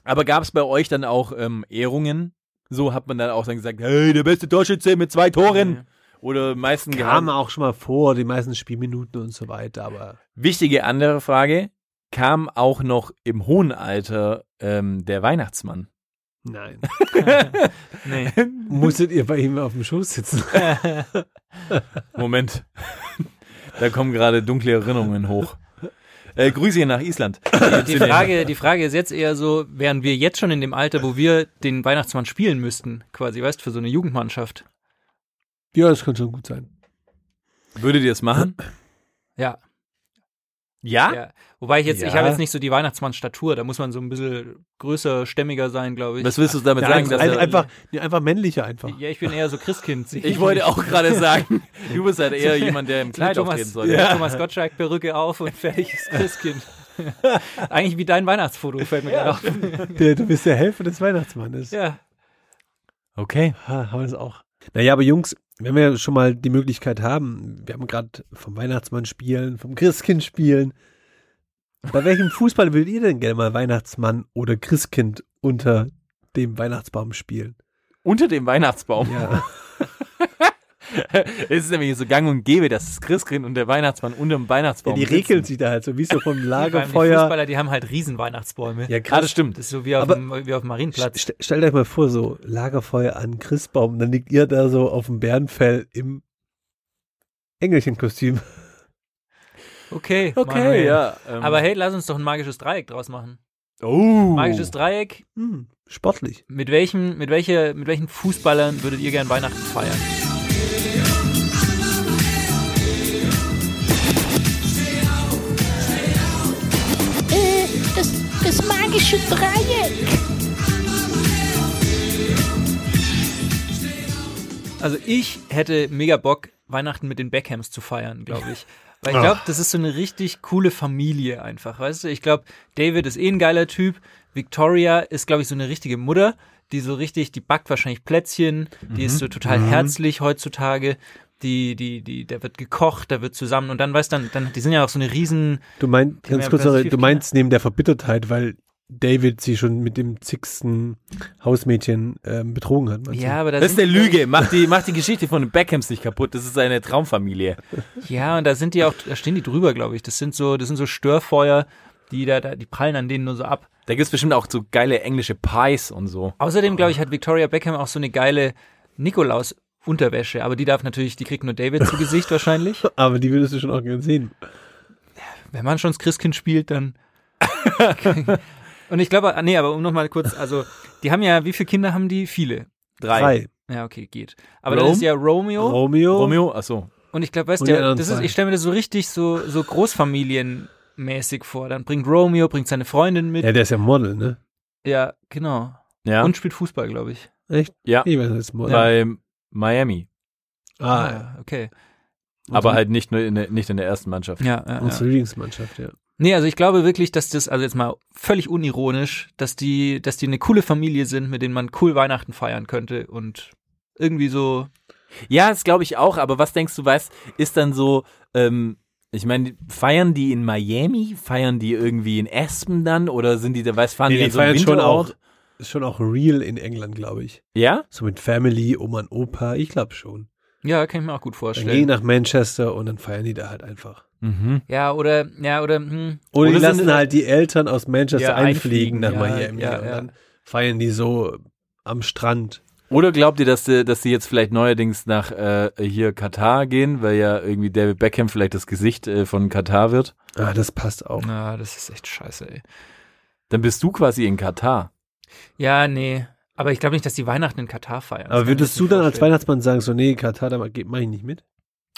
Aber gab es bei euch dann auch ähm, Ehrungen? So hat man dann auch dann gesagt, hey, der beste Torschütze mit zwei Toren. Oder meisten kam geheim. auch schon mal vor, die meisten Spielminuten und so weiter, aber Wichtige andere Frage, kam auch noch im hohen Alter ähm, der Weihnachtsmann? nein. Nee. Musstet ihr bei ihm auf dem Schoß sitzen? Moment. da kommen gerade dunkle Erinnerungen hoch. Äh, Grüße nach Island. Die Frage, die Frage ist jetzt eher so, wären wir jetzt schon in dem Alter, wo wir den Weihnachtsmann spielen müssten, quasi, weißt, für so eine Jugendmannschaft. Ja, das könnte schon gut sein. Würdet ihr es machen? Ja. Ja? ja. Wobei ich jetzt, ich Ja. habe jetzt nicht so die Weihnachtsmann-Statur, da muss man so ein bisschen größer, stämmiger sein, glaube ich. Was willst du damit Ja, sagen? ein, dass ein, er- einfach, einfach männlicher einfach. ja, ich bin eher so Christkind. ich wollte auch gerade sagen, du bist halt eher jemand, der im Kleid auftreten Thomas, sollte. Thomas Gottschalk, Perücke auf und fertig ist Christkind. Eigentlich wie dein Weihnachtsfoto, fällt mir gerade auf. Der, du bist der Helfer des Weihnachtsmannes. Ja. Okay. Ha, haben wir das auch. Naja, aber Jungs, wenn wir schon mal die Möglichkeit haben, wir haben gerade vom Weihnachtsmann spielen, vom Christkind spielen. Bei welchem Fußball würdet ihr denn gerne mal Weihnachtsmann oder Christkind unter dem Weihnachtsbaum spielen? Unter dem Weihnachtsbaum. Ja. es ist nämlich so gang und gäbe, dass das Christkind und der Weihnachtsmann unter dem ja Weihnachtsbaum die sitzen. regeln sich da halt so, wie so vom allem Die Lagerfeuer. Fußballer, die haben halt riesen Weihnachtsbäume. Ja, Ah, krass. das stimmt. Das ist so wie auf, dem, wie auf dem Marienplatz. St stellt euch mal vor, so Lagerfeuer an Christbaum, dann liegt ihr da so auf dem Bärenfell im Engelchenkostüm. Okay, Okay, Manuel. ja. ähm, Aber hey, lass uns doch ein magisches Dreieck draus machen. oh. Magisches Dreieck, Hm, sportlich. mit welchem, mit welcher, mit welchen Fußballern würdet ihr gern Weihnachten feiern? Äh, das, das magische Dreieck. Also ich hätte mega Bock, Weihnachten mit den Beckhams zu feiern, glaube ich. Weil ich glaube, das ist so eine richtig coole Familie einfach, weißt du? Ich glaube, David ist eh ein geiler Typ. Victoria ist, glaube ich, so eine richtige Mutter, die so richtig, die backt wahrscheinlich Plätzchen, die ist so total herzlich heutzutage. Die, die, die, da wird gekocht, da wird zusammen und dann weißt dann, dann, die sind ja auch so eine riesen, Du meinst, ganz kurz, vier du meinst neben der Verbittertheit, weil David sie schon mit dem zigsten Hausmädchen ähm, betrogen hat. ja, aber da Das ist eine Lüge. Mach die, mach die Geschichte von den Beckhams nicht kaputt. Das ist eine Traumfamilie. Ja, und da sind die auch, da stehen die drüber, glaube ich. Das sind so, das sind so Störfeuer, die da, da, die prallen an denen nur so ab. Da gibt's bestimmt auch so geile englische Pies und so. Außerdem, glaube ich, hat Victoria Beckham auch so eine geile Nikolaus-Unterwäsche, aber die darf natürlich, die kriegt nur David zu Gesicht wahrscheinlich. Aber die würdest du schon auch gerne sehen. Wenn man schon das Christkind spielt, dann. Und ich glaube, ah, nee, aber um nochmal kurz, also, die haben ja, wie viele Kinder haben die? Viele. Drei. Ja, okay, geht. Aber Rome? dann ist ja Romeo. Romeo. Romeo, achso. Und ich glaube, weißt du, das ist, ich stelle mir das so richtig so, so Großfamilienmäßig vor. Dann bringt Romeo, bringt seine Freundin mit. Ja, der ist ja Model, ne? Ja, genau. Ja. Und spielt Fußball, glaube ich. Echt? Ja. Ich weiß ist Model. bei Miami. Ah, Ah, okay. Aber halt nicht nur in der, nicht in der ersten Mannschaft. Ja, ja, ja. unsere Lieblingsmannschaft, ja. Nee, also ich glaube wirklich, dass das, also jetzt mal völlig unironisch, dass die, dass die eine coole Familie sind, mit denen man cool Weihnachten feiern könnte und irgendwie so. Ja, das glaube ich auch, aber was denkst du, was ist dann so, ähm, ich meine, feiern die in Miami? Feiern die irgendwie in Aspen dann? Oder sind die da, weiß, fahren Nee, die die so feiern schon Winterort? auch, ist schon auch real in England, glaube ich. Ja? So mit Family, Oma und Opa, ich glaube schon. Ja, kann ich mir auch gut Dann vorstellen. gehen die nach Manchester und dann feiern die da halt einfach. Mhm. Ja, oder, ja, oder, hm, Oder, die Oder sind- lassen halt die Eltern aus Manchester Ja, einfliegen, einfliegen, nach ja, Miami ja, und ja. dann feiern die so am Strand. Oder glaubt ihr, dass die, dass die jetzt vielleicht neuerdings nach äh, hier Katar gehen, weil ja irgendwie David Beckham vielleicht das Gesicht äh, von Katar wird? Ah, das passt auch. na, das ist echt scheiße, ey. Dann bist du quasi in Katar. Ja, nee. Aber ich glaube nicht, dass die Weihnachten in Katar feiern. Das Aber würdest du dann als. Weihnachtsmann sagen, so, nee, Katar, da mach ich nicht mit?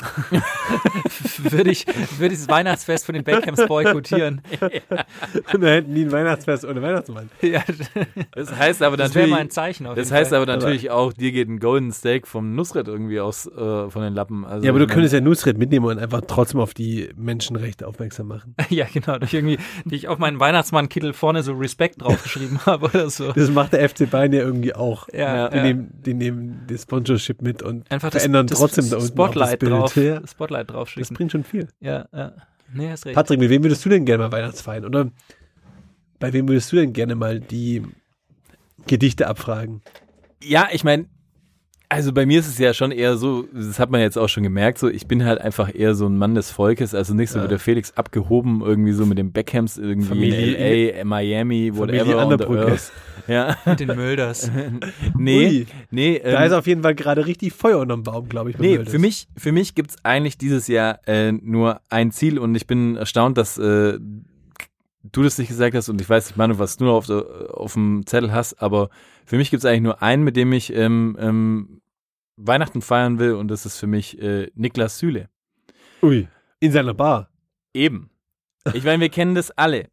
würde ich, würde ich das Weihnachtsfest von den Beckhams boykottieren. Und da hätten die ein Weihnachtsfest ohne Weihnachtsmann. ja, Das heißt aber das wäre natürlich, mal ein Zeichen auf das heißt Fall. aber natürlich auch, dir geht ein Golden Steak vom Nusret irgendwie aus äh, von den Lappen. Also Ja, aber du könntest ja Nusret mitnehmen und einfach trotzdem auf die Menschenrechte aufmerksam machen. Ja, genau. Durch irgendwie, die ich auf meinen Weihnachtsmann-Kittel vorne so Respekt draufgeschrieben habe oder so. Das macht der FC Bayern ja irgendwie auch. Ja, Die, ja. nehmen, die nehmen das Sponsorship mit und Einfach das, verändern das trotzdem da unten Spotlight auch das drauf, Ja, das Spotlight das draufschicken. bringt schon viel. Ja, ja. Nee, hast recht. Patrick, mit wem würdest du denn gerne mal Weihnachtsfeiern? Oder bei wem würdest du denn gerne mal die Gedichte abfragen? Ja, ich meine, also bei mir ist es ja schon eher so, das hat man jetzt auch schon gemerkt, so ich bin halt einfach eher so ein Mann des Volkes, also nicht so Ja. wie der Felix abgehoben, irgendwie so mit den Beckhams irgendwie Familie- in LA, Miami, whatever on the Anderbrücke. earth. Ja, Mit den Mölders. nee, Ui. nee, Da ähm, ist auf jeden Fall gerade richtig Feuer unterm Baum, glaube ich. bei Nee, Möldes. für mich, für mich gibt's eigentlich dieses Jahr äh, nur ein Ziel und ich bin erstaunt, dass äh, du das nicht gesagt hast und ich weiß nicht, Manu, was du noch auf, auf dem Zettel hast, aber für mich gibt's eigentlich nur einen, mit dem ich ähm, ähm, Weihnachten feiern will und das ist für mich äh, Niklas Süle. Ui, in seiner Bar. Eben. Ich meine, wir kennen das alle.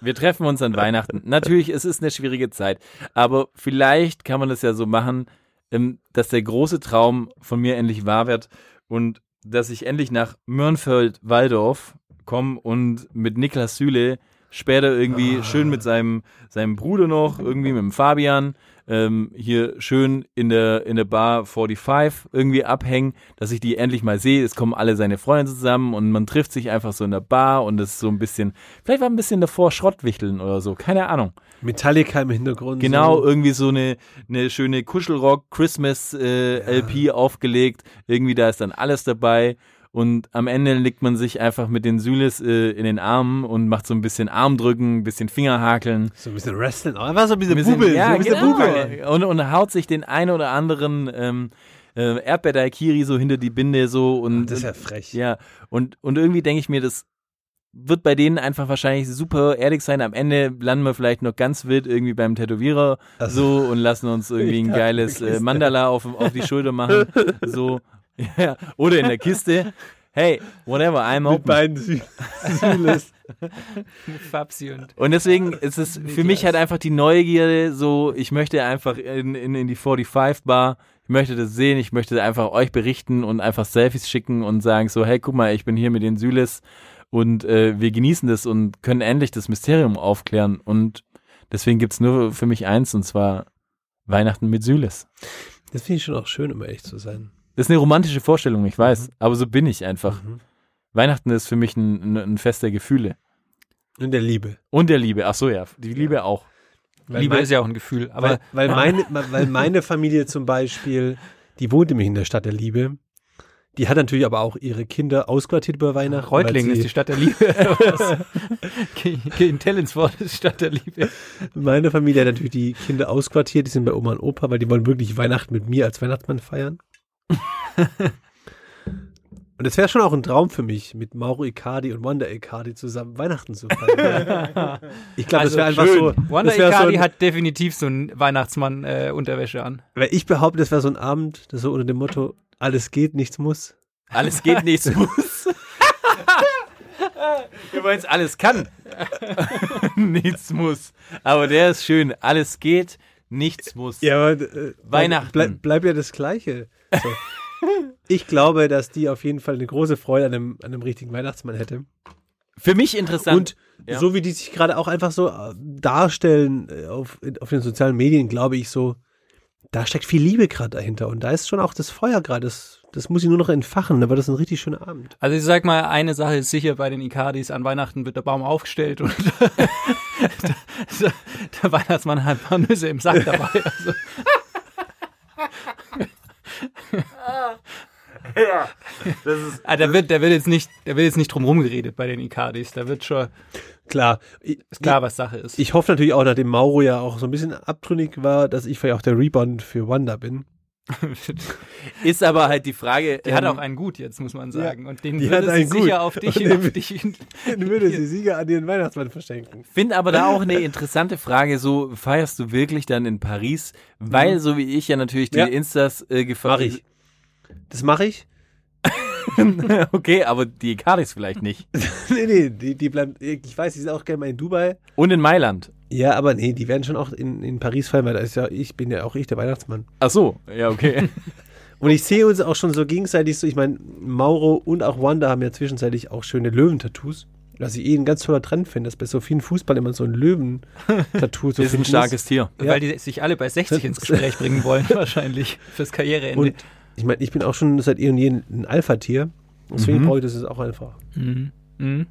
Wir treffen uns an Weihnachten. Natürlich, es ist eine schwierige Zeit, aber vielleicht kann man das ja so machen, ähm, dass der große Traum von mir endlich wahr wird und dass ich endlich nach Mörnfeld-Waldorf komme und mit Niklas Süle später irgendwie schön mit seinem, seinem Bruder noch, irgendwie mit dem Fabian, ähm, hier schön in der, in der Bar 45 irgendwie abhängen, dass ich die endlich mal sehe. Es kommen alle seine Freunde zusammen und man trifft sich einfach so in der Bar und es ist so ein bisschen, vielleicht war ein bisschen davor Schrottwichteln oder so, keine Ahnung. Metallica im Hintergrund. Genau, So. irgendwie so eine, eine schöne Kuschelrock Christmas äh, LP aufgelegt. Irgendwie da ist dann alles dabei. Und am Ende legt man sich einfach mit den Süles äh, in den Armen und macht so ein bisschen Armdrücken, ein bisschen Fingerhakeln. So ein bisschen Wrestling. Aber einfach so ein bisschen, Ein bisschen- Bubel. ja, so ein bisschen genau. Bubel. Und, und haut sich den ein oder anderen ähm, äh, Erdbeerdaikiri so hinter die Binde so. Und, Das ist ja frech. ja, und, und irgendwie denke ich mir, das wird bei denen einfach wahrscheinlich super ehrlich sein. Am Ende landen wir vielleicht noch ganz wild irgendwie beim Tätowierer so und lassen uns irgendwie ein geiles äh, Mandala auf, auf die Schulter machen. So. Ja. Oder in der Kiste. Hey, whatever, I'm Mit open. beiden Süles. Fabsi und Und deswegen ist es für mich halt einfach die Neugierde, so, ich möchte einfach in, in, in die 45 Bar, ich möchte das sehen, ich möchte einfach euch berichten und einfach Selfies schicken und sagen so, hey, guck mal, ich bin hier mit den Süles und äh, wir genießen das und können endlich das Mysterium aufklären und deswegen gibt's nur für mich eins und zwar Weihnachten mit Süles. Das finde ich schon auch schön, um ehrlich zu sein. Das ist eine romantische Vorstellung, ich weiß, aber so bin ich einfach. Mhm. Weihnachten ist für mich ein, ein, ein Fest der Gefühle. Und der Liebe. Und der Liebe, ach so ja, die Liebe auch. Weil Liebe mein- ist ja auch ein Gefühl. Aber weil, weil, meine, weil meine Familie zum Beispiel, die wohnt nämlich in der Stadt der Liebe. Die hat natürlich aber auch ihre Kinder ausquartiert über Weihnachten. Reutlingen ist die Stadt der Liebe. in Tellinsfort ist die Stadt der Liebe. Meine Familie hat natürlich die Kinder ausquartiert, die sind bei Oma und Opa, weil die wollen wirklich Weihnachten mit mir als Weihnachtsmann feiern. Und es wäre schon auch ein Traum für mich, mit Mauro Icardi und Wanda Icardi zusammen Weihnachten zu feiern. ich glaube, das wäre einfach so. Wanda so Icardi ein, hat definitiv so ein Weihnachtsmann-Unterwäsche an. weil ich behaupte, das wäre so ein Abend, das so unter dem Motto, alles geht, nichts muss. Alles geht, nichts muss. Es alles kann. nichts muss. Aber der ist schön. Alles geht, nichts muss. Ja, aber äh, Weihnachten. Bleib, bleib ja das Gleiche. So. ich glaube, dass die auf jeden Fall eine große Freude an einem, an einem richtigen Weihnachtsmann hätte. Für mich interessant. Und Ja. so wie die sich gerade auch einfach so äh, darstellen äh, auf, auf den sozialen Medien, glaube ich so, da steckt viel Liebe gerade dahinter. Und da ist schon auch das Feuer gerade. Das, das muss ich nur noch entfachen. Wird das ein richtig schöner Abend. Also ich sag mal, eine Sache ist sicher bei den Icardis, an Weihnachten wird der Baum aufgestellt und der, der Weihnachtsmann hat ein paar Nüsse im Sack dabei. Also. Ah, der wird, der wird jetzt nicht, der wird jetzt nicht drum rumgeredet bei den Icardis. Da wird schon Klar. Ist klar, was Sache ist. ich hoffe natürlich auch, nachdem Mauro ja auch so ein bisschen abtrünnig war, dass ich vielleicht auch der Rebound für Wanda bin. ist aber halt die Frage. Die hat ähm, auch einen gut jetzt, muss man sagen. Und den würde hat sie gut. sicher auf dich, Und den- auf dich Dann würde sie Sieger an ihren Weihnachtsmann verschenken. Finde aber da auch eine interessante Frage, so feierst du wirklich dann in Paris? Weil, so wie ich ja natürlich die Ja. Instas äh, Mach gefahren ich. Das mache ich. okay, aber die Icardis vielleicht nicht. nee, nee, die, die bleiben, ich weiß, die sind auch gerne mal in Dubai. Und in Mailand. Ja, aber nee, die werden schon auch in, in Paris fallen, weil da ist ja, ich bin ja auch ich, der Weihnachtsmann. Ach so, ja, okay. Und ich sehe uns auch schon so gegenseitig so, ich meine, Mauro und auch Wanda haben ja zwischenzeitlich auch schöne Löwentattoos. Was ich eh ein ganz toller Trend finde, dass bei so vielen Fußball immer so ein Löwen-Tattoo so ist ein starkes Tier. Ja. Weil die sich alle bei 60 ins Gespräch bringen wollen, wahrscheinlich, fürs Karriereende. Und ich meine, ich bin auch schon seit eh und je ein Alpha-Tier. Deswegen Mhm. brauche ich das jetzt auch einfach. Mhm. Mhm.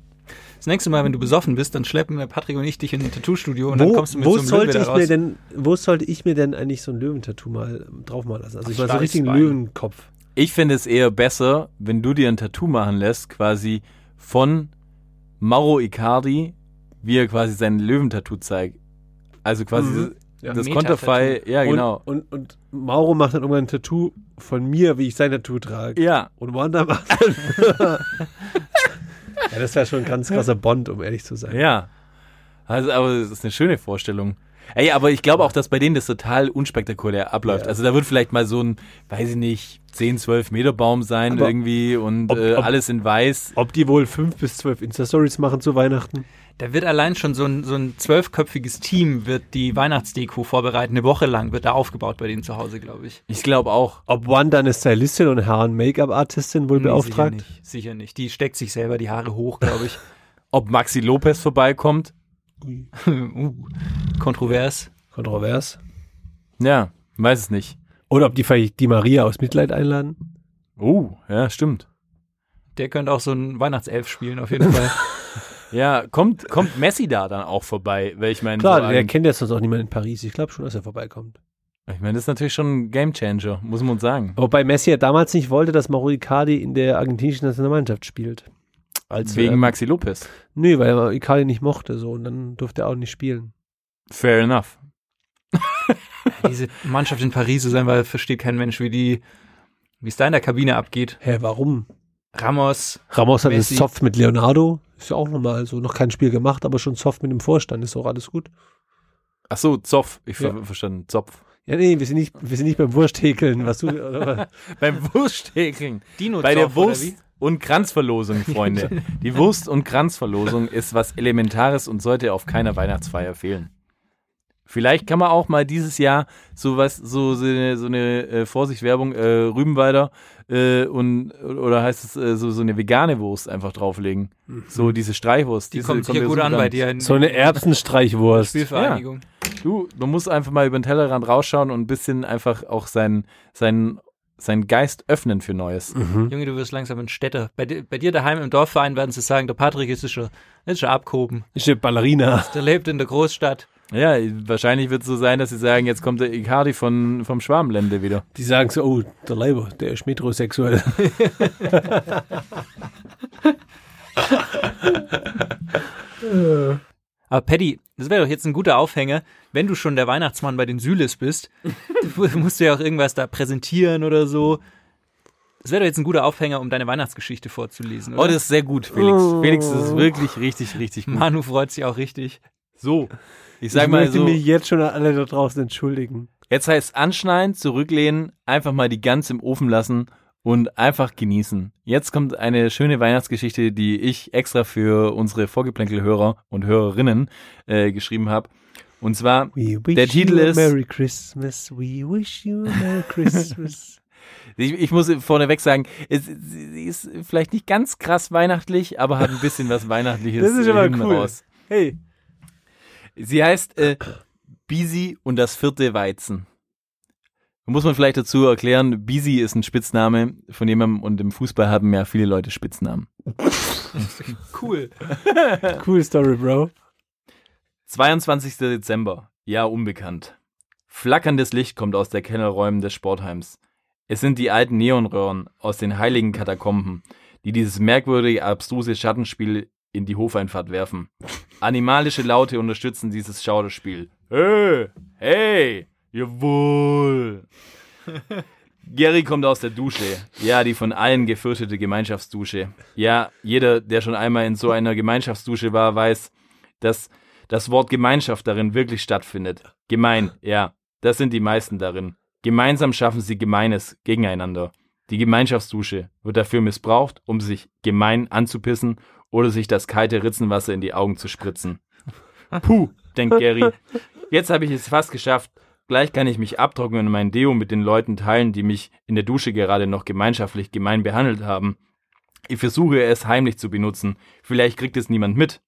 Das nächste Mal, wenn du besoffen bist, dann schleppen Patrick und ich dich in ein Tattoo-Studio und dann Wo, kommst du mit wo so einem sollte Löwe ich mir denn, wo sollte ich mir denn eigentlich so ein Löwentattoo mal draufmalen lassen? Also ich meine so richtigen Löwenkopf. Ich finde es eher besser, wenn du dir ein Tattoo machen lässt, quasi von Mauro Icardi, wie er quasi sein Löwentattoo zeigt. Also quasi Mhm. Ja. das. Konterfei, ja genau. Und, und, und Mauro macht dann irgendwann ein Tattoo von mir, wie ich sein Tattoo trage. ja, Und Wanda macht dann. ja, das wäre schon ein ganz krasser Bond, um ehrlich zu sein. ja. Also, aber das ist eine schöne Vorstellung. Ey, aber ich glaube auch, dass bei denen das total unspektakulär abläuft. Ja. Also da wird vielleicht mal so ein, weiß ich nicht, 10, 12 Meter Baum sein Aber irgendwie und ob- äh, ob- alles in weiß. Ob die wohl fünf bis zwölf Insta-Stories machen zu Weihnachten? Da wird allein schon so ein, so ein zwölfköpfiges Team wird die Weihnachtsdeko vorbereiten. Eine Woche lang wird da aufgebaut bei denen zu Hause, glaube ich. Ich glaube auch. Ob Wanda eine Stylistin und Herren Make-up-Artistin wohl Nee, beauftragt? Sicher nicht, sicher nicht. Die steckt sich selber die Haare hoch, glaube ich. Ob Maxi Lopez vorbeikommt? uh, kontrovers. Kontrovers. Ja, weiß es nicht. Oder ob die vielleicht die Maria aus Mitleid einladen? Oh, ja, stimmt. Der könnte auch so ein Weihnachtself spielen, auf jeden Fall. Ja, kommt, kommt Messi da dann auch vorbei? Weil ich meine, Klar, so der kennt jetzt sonst auch niemand in Paris. Ich glaube schon, dass er vorbeikommt. ich meine, das ist natürlich schon ein Gamechanger, muss man uns sagen. Wobei Messi ja damals nicht wollte, dass Mauro Icardi in der argentinischen Nationalmannschaft spielt. Als Wegen ähm, Maxi Lopez. Nö, weil er Icardi nicht mochte so und dann durfte er auch nicht spielen. Fair enough. Diese Mannschaft in Paris zu sein, weil versteht kein Mensch, wie die, wie es da in der Kabine abgeht. Hä, warum? Ramos, Ramos hat es Messi. soft mit Leonardo. Ist ja auch nochmal so. Noch kein Spiel gemacht, aber schon soft mit dem Vorstand. Ist auch alles gut. Ach so, Zopf. Ich Ja. ver verstanden. Zopf. Ja, nee, wir sind nicht, wir sind nicht beim Wursthäkeln, was du. Oder, Beim Wursthäkeln. Dino Bei der Zoff, Wurst und Kranzverlosung, Freunde. Die Wurst- und Kranzverlosung ist was Elementares und sollte auf keiner Weihnachtsfeier fehlen. Vielleicht kann man auch mal dieses Jahr sowas, so, so eine, so eine äh, Vorsicht-Werbung, äh, Rübenwalder äh, und oder heißt es äh, so, so eine vegane Wurst einfach drauflegen. So diese Streichwurst. Die diese kommt sicher ja gut an bei dir so eine Erbsenstreichwurst. Spielvereinigung. Du, man muss einfach mal über den Tellerrand rausschauen und ein bisschen einfach auch seinen sein, sein Geist öffnen für Neues. Mhm. Junge, du wirst langsam ein Städter. Bei, bei dir daheim im Dorfverein werden sie sagen, der Patrick ist schon, ist schon abgehoben. Ist eine Ballerina. Der lebt in der Großstadt. Ja, wahrscheinlich wird es so sein, dass sie sagen, jetzt kommt der Icardi von, vom Schwarmlände wieder. Die sagen so, oh, der Leiber, der ist metrosexuell. Aber Paddy, das wäre doch jetzt ein guter Aufhänger, wenn du schon der Weihnachtsmann bei den Süles bist, du musst du ja auch irgendwas da präsentieren oder so. Das wäre doch jetzt ein guter Aufhänger, um deine Weihnachtsgeschichte vorzulesen, Oh, oder? das ist sehr gut, Felix. Felix, das ist wirklich richtig, richtig gut. Manu freut sich auch richtig. So, ich Ich sag mal möchte so, mich jetzt schon an alle da draußen entschuldigen. jetzt heißt anschneiden, zurücklehnen, einfach mal die Gans im Ofen lassen und einfach genießen. Jetzt kommt eine schöne Weihnachtsgeschichte, die ich extra für unsere Vorgeplänkel-Hörer und Hörerinnen äh, geschrieben habe. Und zwar, Der Titel ist- Merry Christmas. We wish you a Merry Christmas. ich, ich muss vorneweg sagen, es, sie ist vielleicht nicht ganz krass weihnachtlich, aber hat ein bisschen was Weihnachtliches Das ist aber hinten cool. raus. hey, Sie heißt äh, Bisi und das vierte Weizen. Muss man vielleicht dazu erklären, Bisi ist ein Spitzname von jemandem und im Fußball haben ja viele Leute Spitznamen. Cool. cool Story, Bro. 22. Dezember, Jahr unbekannt. Flackerndes Licht kommt aus der Kellerräumen des Sportheims. Es sind die alten Neonröhren aus den heiligen Katakomben, die dieses merkwürdige, abstruse Schattenspiel in die Hofeinfahrt werfen. Animalische Laute unterstützen dieses Schauderspiel. Hey, hey, jawohl. Gary kommt aus der Dusche. Ja, die von allen gefürchtete Gemeinschaftsdusche. Ja, jeder, der schon einmal in so einer Gemeinschaftsdusche war, weiß, dass das Wort Gemeinschaft darin wirklich stattfindet. Gemein, ja, das sind die meisten darin. Gemeinsam schaffen sie Gemeines gegeneinander. Die Gemeinschaftsdusche wird dafür missbraucht, um sich gemein anzupissen oder sich das kalte Ritzenwasser in die Augen zu spritzen. Puh, denkt Gary. Jetzt habe ich es fast geschafft. Gleich kann ich mich abtrocknen und mein Deo mit den Leuten teilen, die mich in der Dusche gerade noch gemeinschaftlich gemein behandelt haben. Ich versuche es heimlich zu benutzen. Vielleicht kriegt es niemand mit.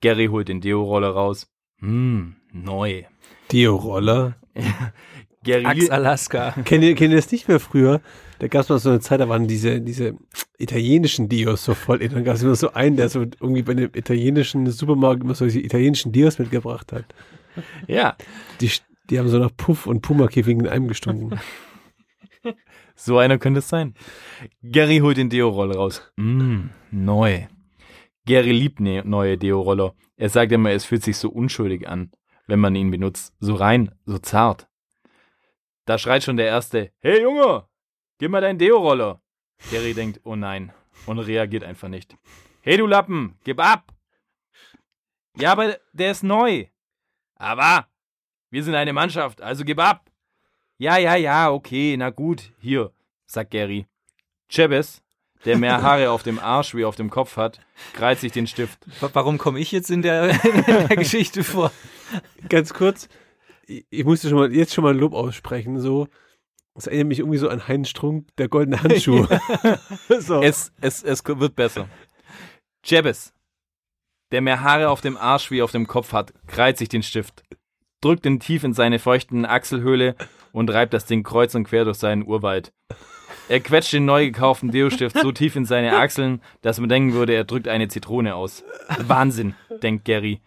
Gary holt den Deo-Roller raus. Hm, neu. Dio-Roller. Gary, Ax Alaska. Kennt ihr, kennt ihr das nicht mehr früher? Da gab es mal so eine Zeit, da waren diese, diese italienischen Dios so voll. Dann gab es immer so einen, der so irgendwie bei einem italienischen Supermarkt immer solche italienischen Dios mitgebracht hat. ja, Die, die haben so nach Puff und Puma-Käfigen in einem gestunken. so einer könnte es sein. Gary holt den Deo-Roller raus. Hm, neu. Gary liebt ne neue Deo-Roller. Er sagt immer, es fühlt sich so unschuldig an, wenn man ihn benutzt. So rein, so zart. Da schreit schon der Erste, hey Junge, gib mal deinen Deo-Roller. Gary denkt, oh nein, und reagiert einfach nicht. Hey du Lappen, gib ab. Ja, aber der ist neu. Aber, wir sind eine Mannschaft, also gib ab. Ja, ja, ja, okay, na gut, hier, sagt Gary. Chavez, der mehr Haare auf dem Arsch wie auf dem Kopf hat, kreit sich den Stift. Wa- Warum komme ich jetzt in der, in der Geschichte vor? Ganz kurz, ich, musste schon mal, jetzt schon mal ein Lob aussprechen, so. Das erinnert mich irgendwie so an Heinz Strunk, der goldene Handschuh. so. Es, es, es wird besser. Chavez, der mehr Haare auf dem Arsch wie auf dem Kopf hat, kreit sich den Stift, drückt ihn tief in seine feuchten Achselhöhle und reibt das Ding kreuz und quer durch seinen Urwald. Er quetscht den neu gekauften Deo-Stift so tief in seine Achseln, dass man denken würde, er drückt eine Zitrone aus. Wahnsinn, denkt Gary.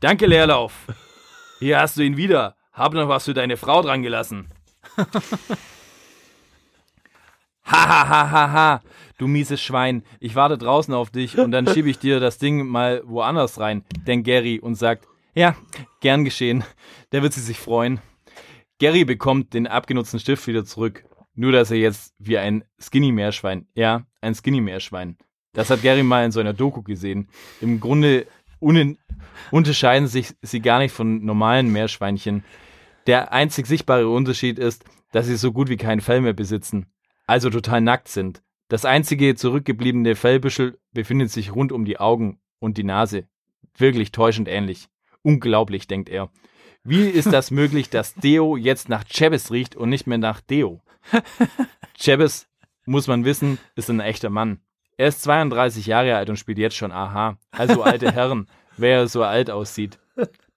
Danke, Leerlauf. Hier hast du ihn wieder. Hab noch was für deine Frau dran gelassen. Ha, ha, ha, ha, ha. Du mieses Schwein. Ich warte draußen auf dich und dann schiebe ich dir das Ding mal woanders rein, denkt Gary und sagt, ja, gern geschehen. Der wird sie sich freuen. Gary bekommt den abgenutzten Stift wieder zurück. Nur, dass er jetzt wie ein Skinny-Meerschwein, ja, ein Skinny-Meerschwein. Das hat Gary mal in so einer Doku gesehen. Im Grunde unin- unterscheiden sich sie gar nicht von normalen Meerschweinchen. Der einzig sichtbare Unterschied ist, dass sie so gut wie kein Fell mehr besitzen, also total nackt sind. Das einzige zurückgebliebene Fellbüschel befindet sich rund um die Augen und die Nase. Wirklich täuschend ähnlich. Unglaublich, denkt er. Wie ist das möglich, dass Deo jetzt nach Chavez riecht und nicht mehr nach Deo? Chavez, muss man wissen, ist ein echter Mann. Er ist 32 Jahre alt und spielt jetzt schon Aha. Also alte Herren, wer er so alt aussieht.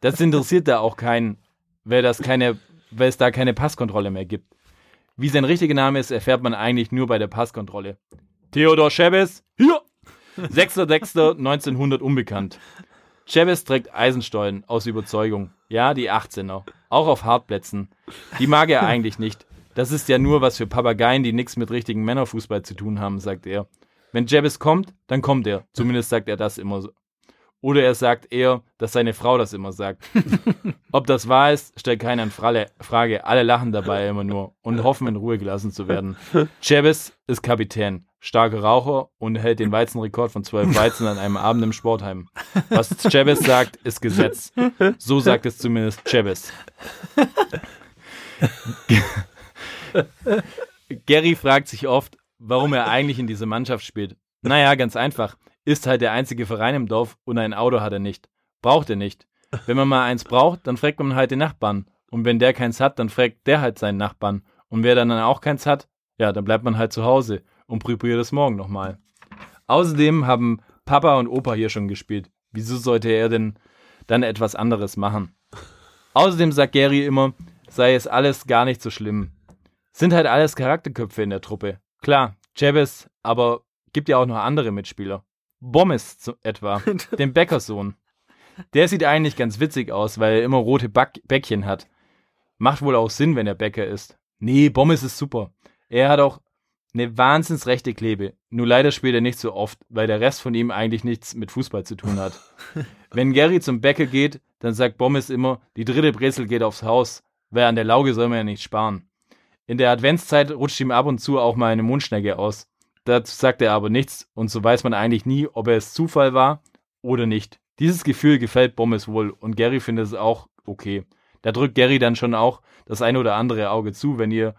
Das interessiert da auch keinen, weil, das keine, weil es da keine Passkontrolle mehr gibt. Wie sein richtiger Name ist, erfährt man eigentlich nur bei der Passkontrolle. Theodor Chavez, hier! 6.6.1900 unbekannt. Chavez trägt Eisenstollen aus Überzeugung. Ja, die 18er. Auch auf Hartplätzen. Die mag er eigentlich nicht. Das ist ja nur was für Papageien, die nichts mit richtigen Männerfußball zu tun haben, sagt er. Wenn Chavez kommt, dann kommt er. Zumindest sagt er das immer so. Oder er sagt eher, dass seine Frau das immer sagt. Ob das wahr ist, stellt keiner in Frage. Alle lachen dabei immer nur und hoffen, in Ruhe gelassen zu werden. Chavez ist Kapitän, starker Raucher und hält den Weizenrekord von zwölf Weizen an einem Abend im Sportheim. Was Chavez sagt, ist Gesetz. So sagt es zumindest Chavez. Gary fragt sich oft, warum er eigentlich in dieser Mannschaft spielt. Naja, ganz einfach. Ist halt der einzige Verein im Dorf und ein Auto hat er nicht. Braucht er nicht. Wenn man mal eins braucht, dann fragt man halt den Nachbarn. Und wenn der keins hat, dann fragt der halt seinen Nachbarn. Und wer dann auch keins hat, ja, dann bleibt man halt zu Hause und probiert es morgen nochmal. Außerdem haben Papa und Opa hier schon gespielt. Wieso sollte er denn dann etwas anderes machen? Außerdem sagt Gary immer, sei es alles gar nicht so schlimm. Sind halt alles Charakterköpfe in der Truppe. Klar, Chavez, aber gibt ja auch noch andere Mitspieler. Bommes zu, etwa, den Bäckersohn. Der sieht eigentlich ganz witzig aus, weil er immer rote Back Bäckchen hat. Macht wohl auch Sinn, wenn er Bäcker ist. Nee, Bommes ist super. Er hat auch eine wahnsinns rechte Klebe. Nur leider spielt er nicht so oft, weil der Rest von ihm eigentlich nichts mit Fußball zu tun hat. wenn Gary zum Bäcker geht, dann sagt Bommes immer, die dritte Brezel geht aufs Haus, weil an der Lauge soll man ja nicht sparen. In der Adventszeit rutscht ihm ab und zu auch mal eine Mundschnecke aus. Dazu sagt er aber nichts und so weiß man eigentlich nie, ob es Zufall war oder nicht. Dieses Gefühl gefällt Bommes wohl und Gary findet es auch okay. Da drückt Gary dann schon auch das eine oder andere Auge zu, wenn ihr,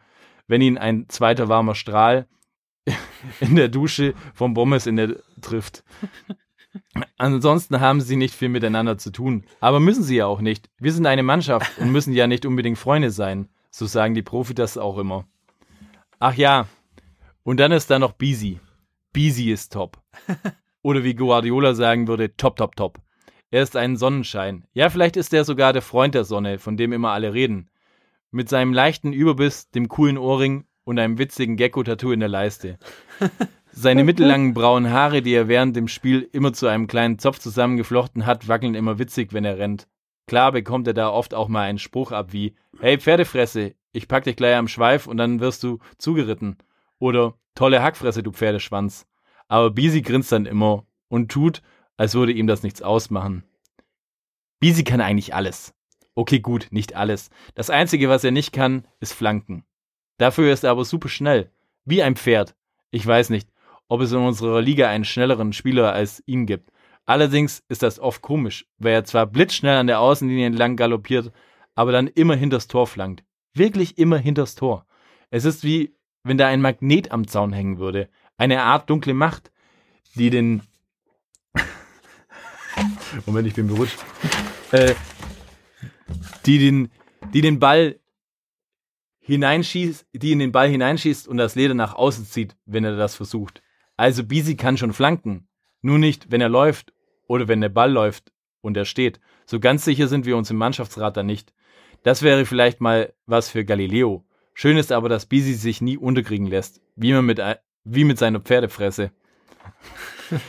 wenn ihn ein zweiter warmer Strahl in der Dusche vom Bommes in der trifft. Ansonsten haben sie nicht viel miteinander zu tun. Aber müssen sie ja auch nicht. Wir sind eine Mannschaft und müssen ja nicht unbedingt Freunde sein. So sagen die Profis das auch immer. Ach ja. Und dann ist da noch Beasy. Beasy ist top. Oder wie Guardiola sagen würde, top, top, top. Er ist ein Sonnenschein. Ja, vielleicht ist er sogar der Freund der Sonne, von dem immer alle reden. Mit seinem leichten Überbiss, dem coolen Ohrring und einem witzigen Gecko-Tattoo in der Leiste. Seine mittellangen braunen Haare, die er während dem Spiel immer zu einem kleinen Zopf zusammengeflochten hat, wackeln immer witzig, wenn er rennt. Klar bekommt er da oft auch mal einen Spruch ab wie, hey Pferdefresse, ich pack dich gleich am Schweif und dann wirst du zugeritten. Oder, tolle Hackfresse, du Pferdeschwanz. Aber Bisi grinst dann immer und tut, als würde ihm das nichts ausmachen. Bisi kann eigentlich alles. Okay, gut, nicht alles. Das Einzige, was er nicht kann, ist flanken. Dafür ist er aber super schnell. Wie ein Pferd. Ich weiß nicht, ob es in unserer Liga einen schnelleren Spieler als ihn gibt. Allerdings ist das oft komisch, weil er zwar blitzschnell an der Außenlinie entlang galoppiert, aber dann immer hinters Tor flankt. Wirklich immer hinters Tor. Es ist wie, wenn da ein Magnet am Zaun hängen würde. Eine Art dunkle Macht, die den. Moment, ich bin berutscht. Äh, die den, die den Ball hineinschießt, die in den Ball hineinschießt und das Leder nach außen zieht, wenn er das versucht. Also Bisi kann schon flanken. Nur nicht, wenn er läuft oder wenn der Ball läuft und er steht. So ganz sicher sind wir uns im Mannschaftsrat da nicht. Das wäre vielleicht mal was für Galileo. Schön ist aber, dass Bisi sich nie unterkriegen lässt, wie man mit, wie mit seiner Pferdefresse.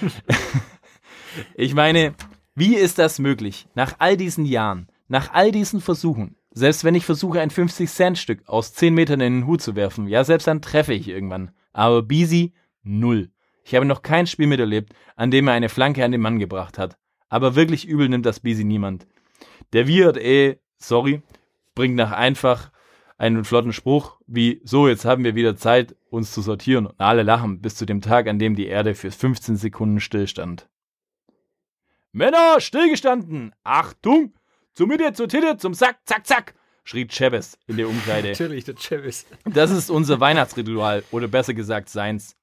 ich meine, wie ist das möglich? Nach all diesen Jahren, nach all diesen Versuchen, selbst wenn ich versuche, ein 50-Cent-Stück aus 10 Metern in den Hut zu werfen, ja, selbst dann treffe ich irgendwann. Aber Bisi, null. Ich habe noch kein Spiel miterlebt, an dem er eine Flanke an den Mann gebracht hat. Aber wirklich übel nimmt das Bisi niemand. Der Wirt, eh, sorry, bringt nach einfach einen flotten Spruch wie, so, jetzt haben wir wieder Zeit, uns zu sortieren. Und alle lachen bis zu dem Tag, an dem die Erde für 15 Sekunden stillstand. Männer, stillgestanden! Achtung! Zur Mitte, zur Titte, zum Sack, zack, zack! schrie Chavez in der Umkleide. Natürlich, der Chavis. Das ist unser Weihnachtsritual, oder besser gesagt seins.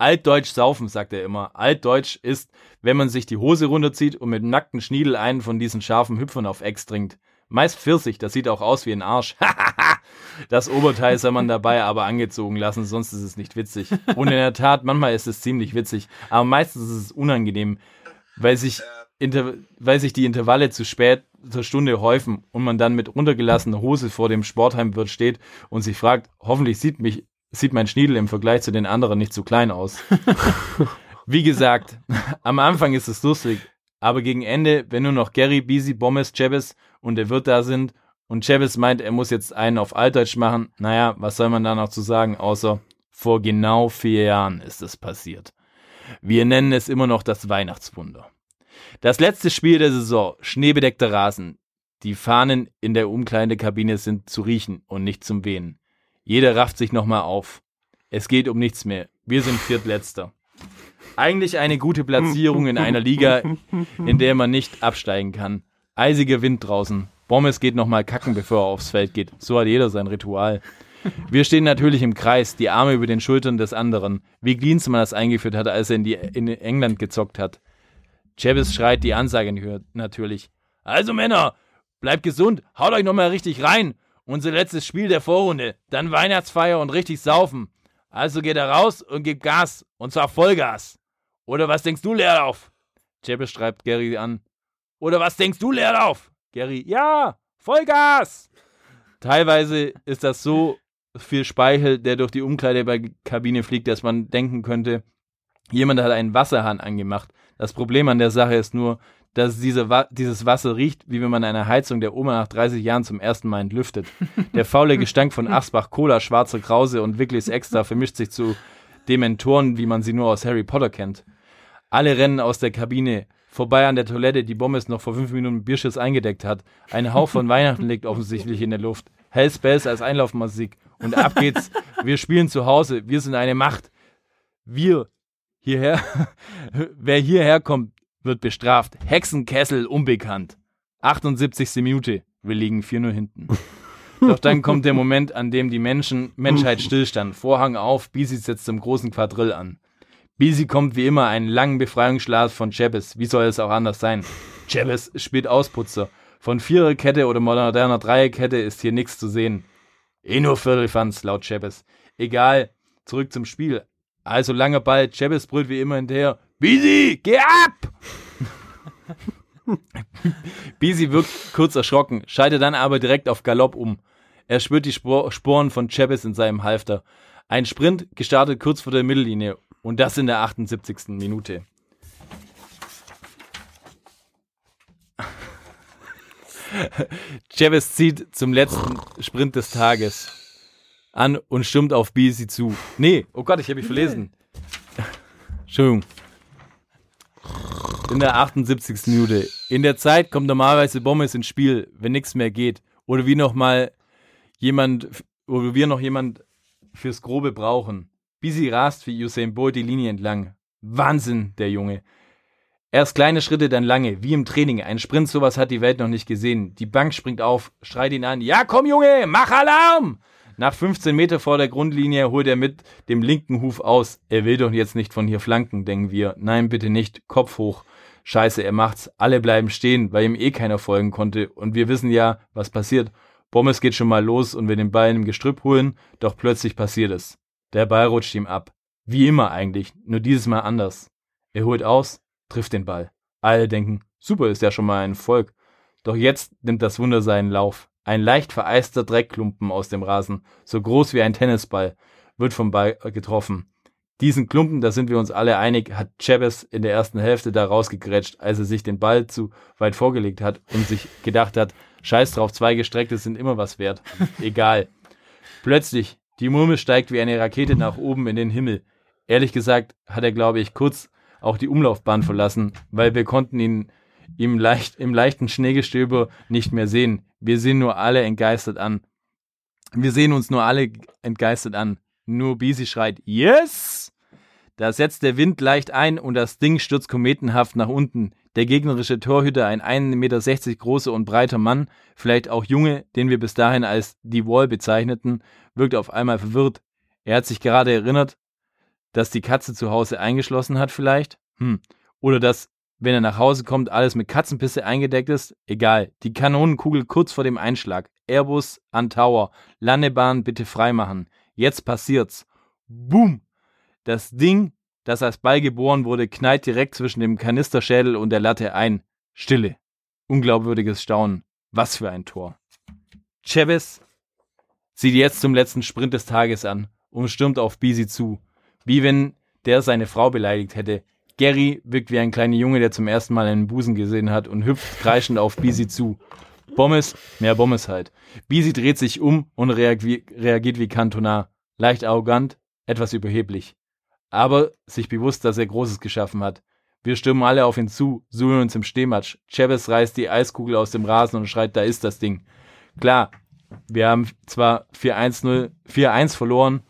Altdeutsch saufen, sagt er immer. Altdeutsch ist, wenn man sich die Hose runterzieht und mit nackten Schniedel einen von diesen scharfen Hüpfern auf Ex trinkt. Meist Pfirsich, das sieht auch aus wie ein Arsch. das Oberteil soll man dabei aber angezogen lassen, sonst ist es nicht witzig. Und in der Tat, manchmal ist es ziemlich witzig, aber meistens ist es unangenehm, weil sich, Inter weil sich die Intervalle zu spät zur Stunde häufen und man dann mit runtergelassener Hose vor dem Sportheimwirt steht und sich fragt, hoffentlich sieht mich sieht mein Schniedel im Vergleich zu den anderen nicht zu klein aus. Wie gesagt, am Anfang ist es lustig, aber gegen Ende, wenn nur noch Gary, Beasy, Bommes, Chavez und der Wirt da sind und Chavez meint, er muss jetzt einen auf Altdeutsch machen, naja, was soll man da noch zu sagen, außer vor genau vier Jahren ist es passiert. Wir nennen es immer noch das Weihnachtswunder. Das letzte Spiel der Saison, schneebedeckter Rasen. Die Fahnen in der Umkleidekabine sind zu riechen und nicht zum Wehen. Jeder rafft sich nochmal auf. Es geht um nichts mehr. Wir sind Viertletzter. Eigentlich eine gute Platzierung in einer Liga, in der man nicht absteigen kann. Eisiger Wind draußen. Bommes geht nochmal kacken, bevor er aufs Feld geht. So hat jeder sein Ritual. Wir stehen natürlich im Kreis, die Arme über den Schultern des anderen, wie Glinsmann das eingeführt hat, als er in, die, in England gezockt hat. Chavez schreit die Ansage natürlich. Also Männer, bleibt gesund, haut euch nochmal richtig rein. Unser letztes Spiel der Vorrunde. Dann Weihnachtsfeier und richtig saufen. Also geht er raus und gibt Gas. Und zwar Vollgas. Oder was denkst du, Leerlauf? Jeppe schreibt Gary an. Oder was denkst du, Leerlauf? Gary, ja, Vollgas. Teilweise ist das so viel Speichel, der durch die Umkleidekabine fliegt, dass man denken könnte, jemand hat einen Wasserhahn angemacht. Das Problem an der Sache ist nur, dass diese Wa dieses Wasser riecht, wie wenn man eine Heizung der Oma nach 30 Jahren zum ersten Mal entlüftet. Der faule Gestank von Asbach, Cola, schwarzer Krause und Wicklis Extra vermischt sich zu Dementoren, wie man sie nur aus Harry Potter kennt. Alle rennen aus der Kabine, vorbei an der Toilette, die Bommes noch vor fünf Minuten Bierschiss eingedeckt hat. Ein Hauch von Weihnachten liegt offensichtlich in der Luft. Hells Bells als Einlaufmusik. Und ab geht's. Wir spielen zu Hause. Wir sind eine Macht. Wir hierher, wer hierher kommt, wird bestraft. Hexenkessel unbekannt. 78. Minute. Wir liegen 4 nur hinten. Doch dann kommt der Moment, an dem die Menschen, Menschheit stillstand. Vorhang auf, Bisi setzt zum großen Quadrill an. Bisi kommt wie immer einen langen Befreiungsschlaf von Chavez. Wie soll es auch anders sein? Chavez spielt Ausputzer. Von Viererkette oder moderner Dreierkette ist hier nichts zu sehen. Eh nur Viertelfanz, laut Chavez. Egal, zurück zum Spiel. Also langer Ball, Chavez brüllt wie immer hinterher. Bisi, geh ab! Bisi wirkt kurz erschrocken, schaltet dann aber direkt auf Galopp um. Er spürt die Spor Sporen von Chavez in seinem Halfter. Ein Sprint gestartet kurz vor der Mittellinie und das in der 78. Minute. Chavez zieht zum letzten Sprint des Tages an und stürmt auf Bisi zu. Nee, oh Gott, ich habe mich verlesen. Entschuldigung. In der 78. Minute. In der Zeit kommt normalerweise Bommes ins Spiel, wenn nichts mehr geht. Oder wie noch mal jemand, oder wir noch jemand fürs Grobe brauchen. Bisi rast wie Usain Bolt die Linie entlang. Wahnsinn, der Junge. Erst kleine Schritte, dann lange, wie im Training. Ein Sprint, sowas hat die Welt noch nicht gesehen. Die Bank springt auf, schreit ihn an. Ja, komm, Junge, mach Alarm! Nach 15 Meter vor der Grundlinie holt er mit dem linken Huf aus. Er will doch jetzt nicht von hier flanken, denken wir. Nein, bitte nicht. Kopf hoch. Scheiße, er macht's. Alle bleiben stehen, weil ihm eh keiner folgen konnte. Und wir wissen ja, was passiert. Bommes geht schon mal los und will den Ball im Gestrüpp holen, doch plötzlich passiert es. Der Ball rutscht ihm ab. Wie immer eigentlich, nur dieses Mal anders. Er holt aus, trifft den Ball. Alle denken, super, ist ja schon mal ein Volk. Doch jetzt nimmt das Wunder seinen Lauf. Ein leicht vereister Dreckklumpen aus dem Rasen, so groß wie ein Tennisball, wird vom Ball getroffen. Diesen Klumpen, da sind wir uns alle einig, hat Chavez in der ersten Hälfte da rausgegrätscht, als er sich den Ball zu weit vorgelegt hat und sich gedacht hat, scheiß drauf, zwei gestreckte sind immer was wert. Egal. Plötzlich, die Murmel steigt wie eine Rakete nach oben in den Himmel. Ehrlich gesagt hat er, glaube ich, kurz auch die Umlaufbahn verlassen, weil wir konnten ihn ihm leicht, im leichten Schneegestöber nicht mehr sehen. Wir sehen nur alle entgeistert an. Wir sehen uns nur alle entgeistert an. Nur Bisi schreit, yes! Da setzt der Wind leicht ein und das Ding stürzt kometenhaft nach unten. Der gegnerische Torhüter, ein 1,60 Meter großer und breiter Mann, vielleicht auch Junge, den wir bis dahin als die Wall bezeichneten, wirkt auf einmal verwirrt. Er hat sich gerade erinnert, dass die Katze zu Hause eingeschlossen hat vielleicht. Hm. Oder dass, wenn er nach Hause kommt, alles mit Katzenpisse eingedeckt ist. Egal. Die Kanonenkugel kurz vor dem Einschlag. Airbus an Tower. Landebahn bitte freimachen. Jetzt passiert's. Boom! Das Ding, das als Ball geboren wurde, knallt direkt zwischen dem Kanisterschädel und der Latte ein. Stille. Unglaubwürdiges Staunen. Was für ein Tor. Chavez sieht jetzt zum letzten Sprint des Tages an und stürmt auf Bisi zu. Wie wenn der seine Frau beleidigt hätte. Gary wirkt wie ein kleiner Junge, der zum ersten Mal einen Busen gesehen hat und hüpft kreischend auf Bisi zu. Bommes, mehr Bommes halt. Bisi dreht sich um und reagi reagiert wie Cantona. Leicht arrogant, etwas überheblich. Aber sich bewusst, dass er Großes geschaffen hat. Wir stürmen alle auf ihn zu, suchen uns im Stehmatsch. Chavez reißt die Eiskugel aus dem Rasen und schreit, da ist das Ding. Klar, wir haben zwar 4-1-0, 4-1 verloren,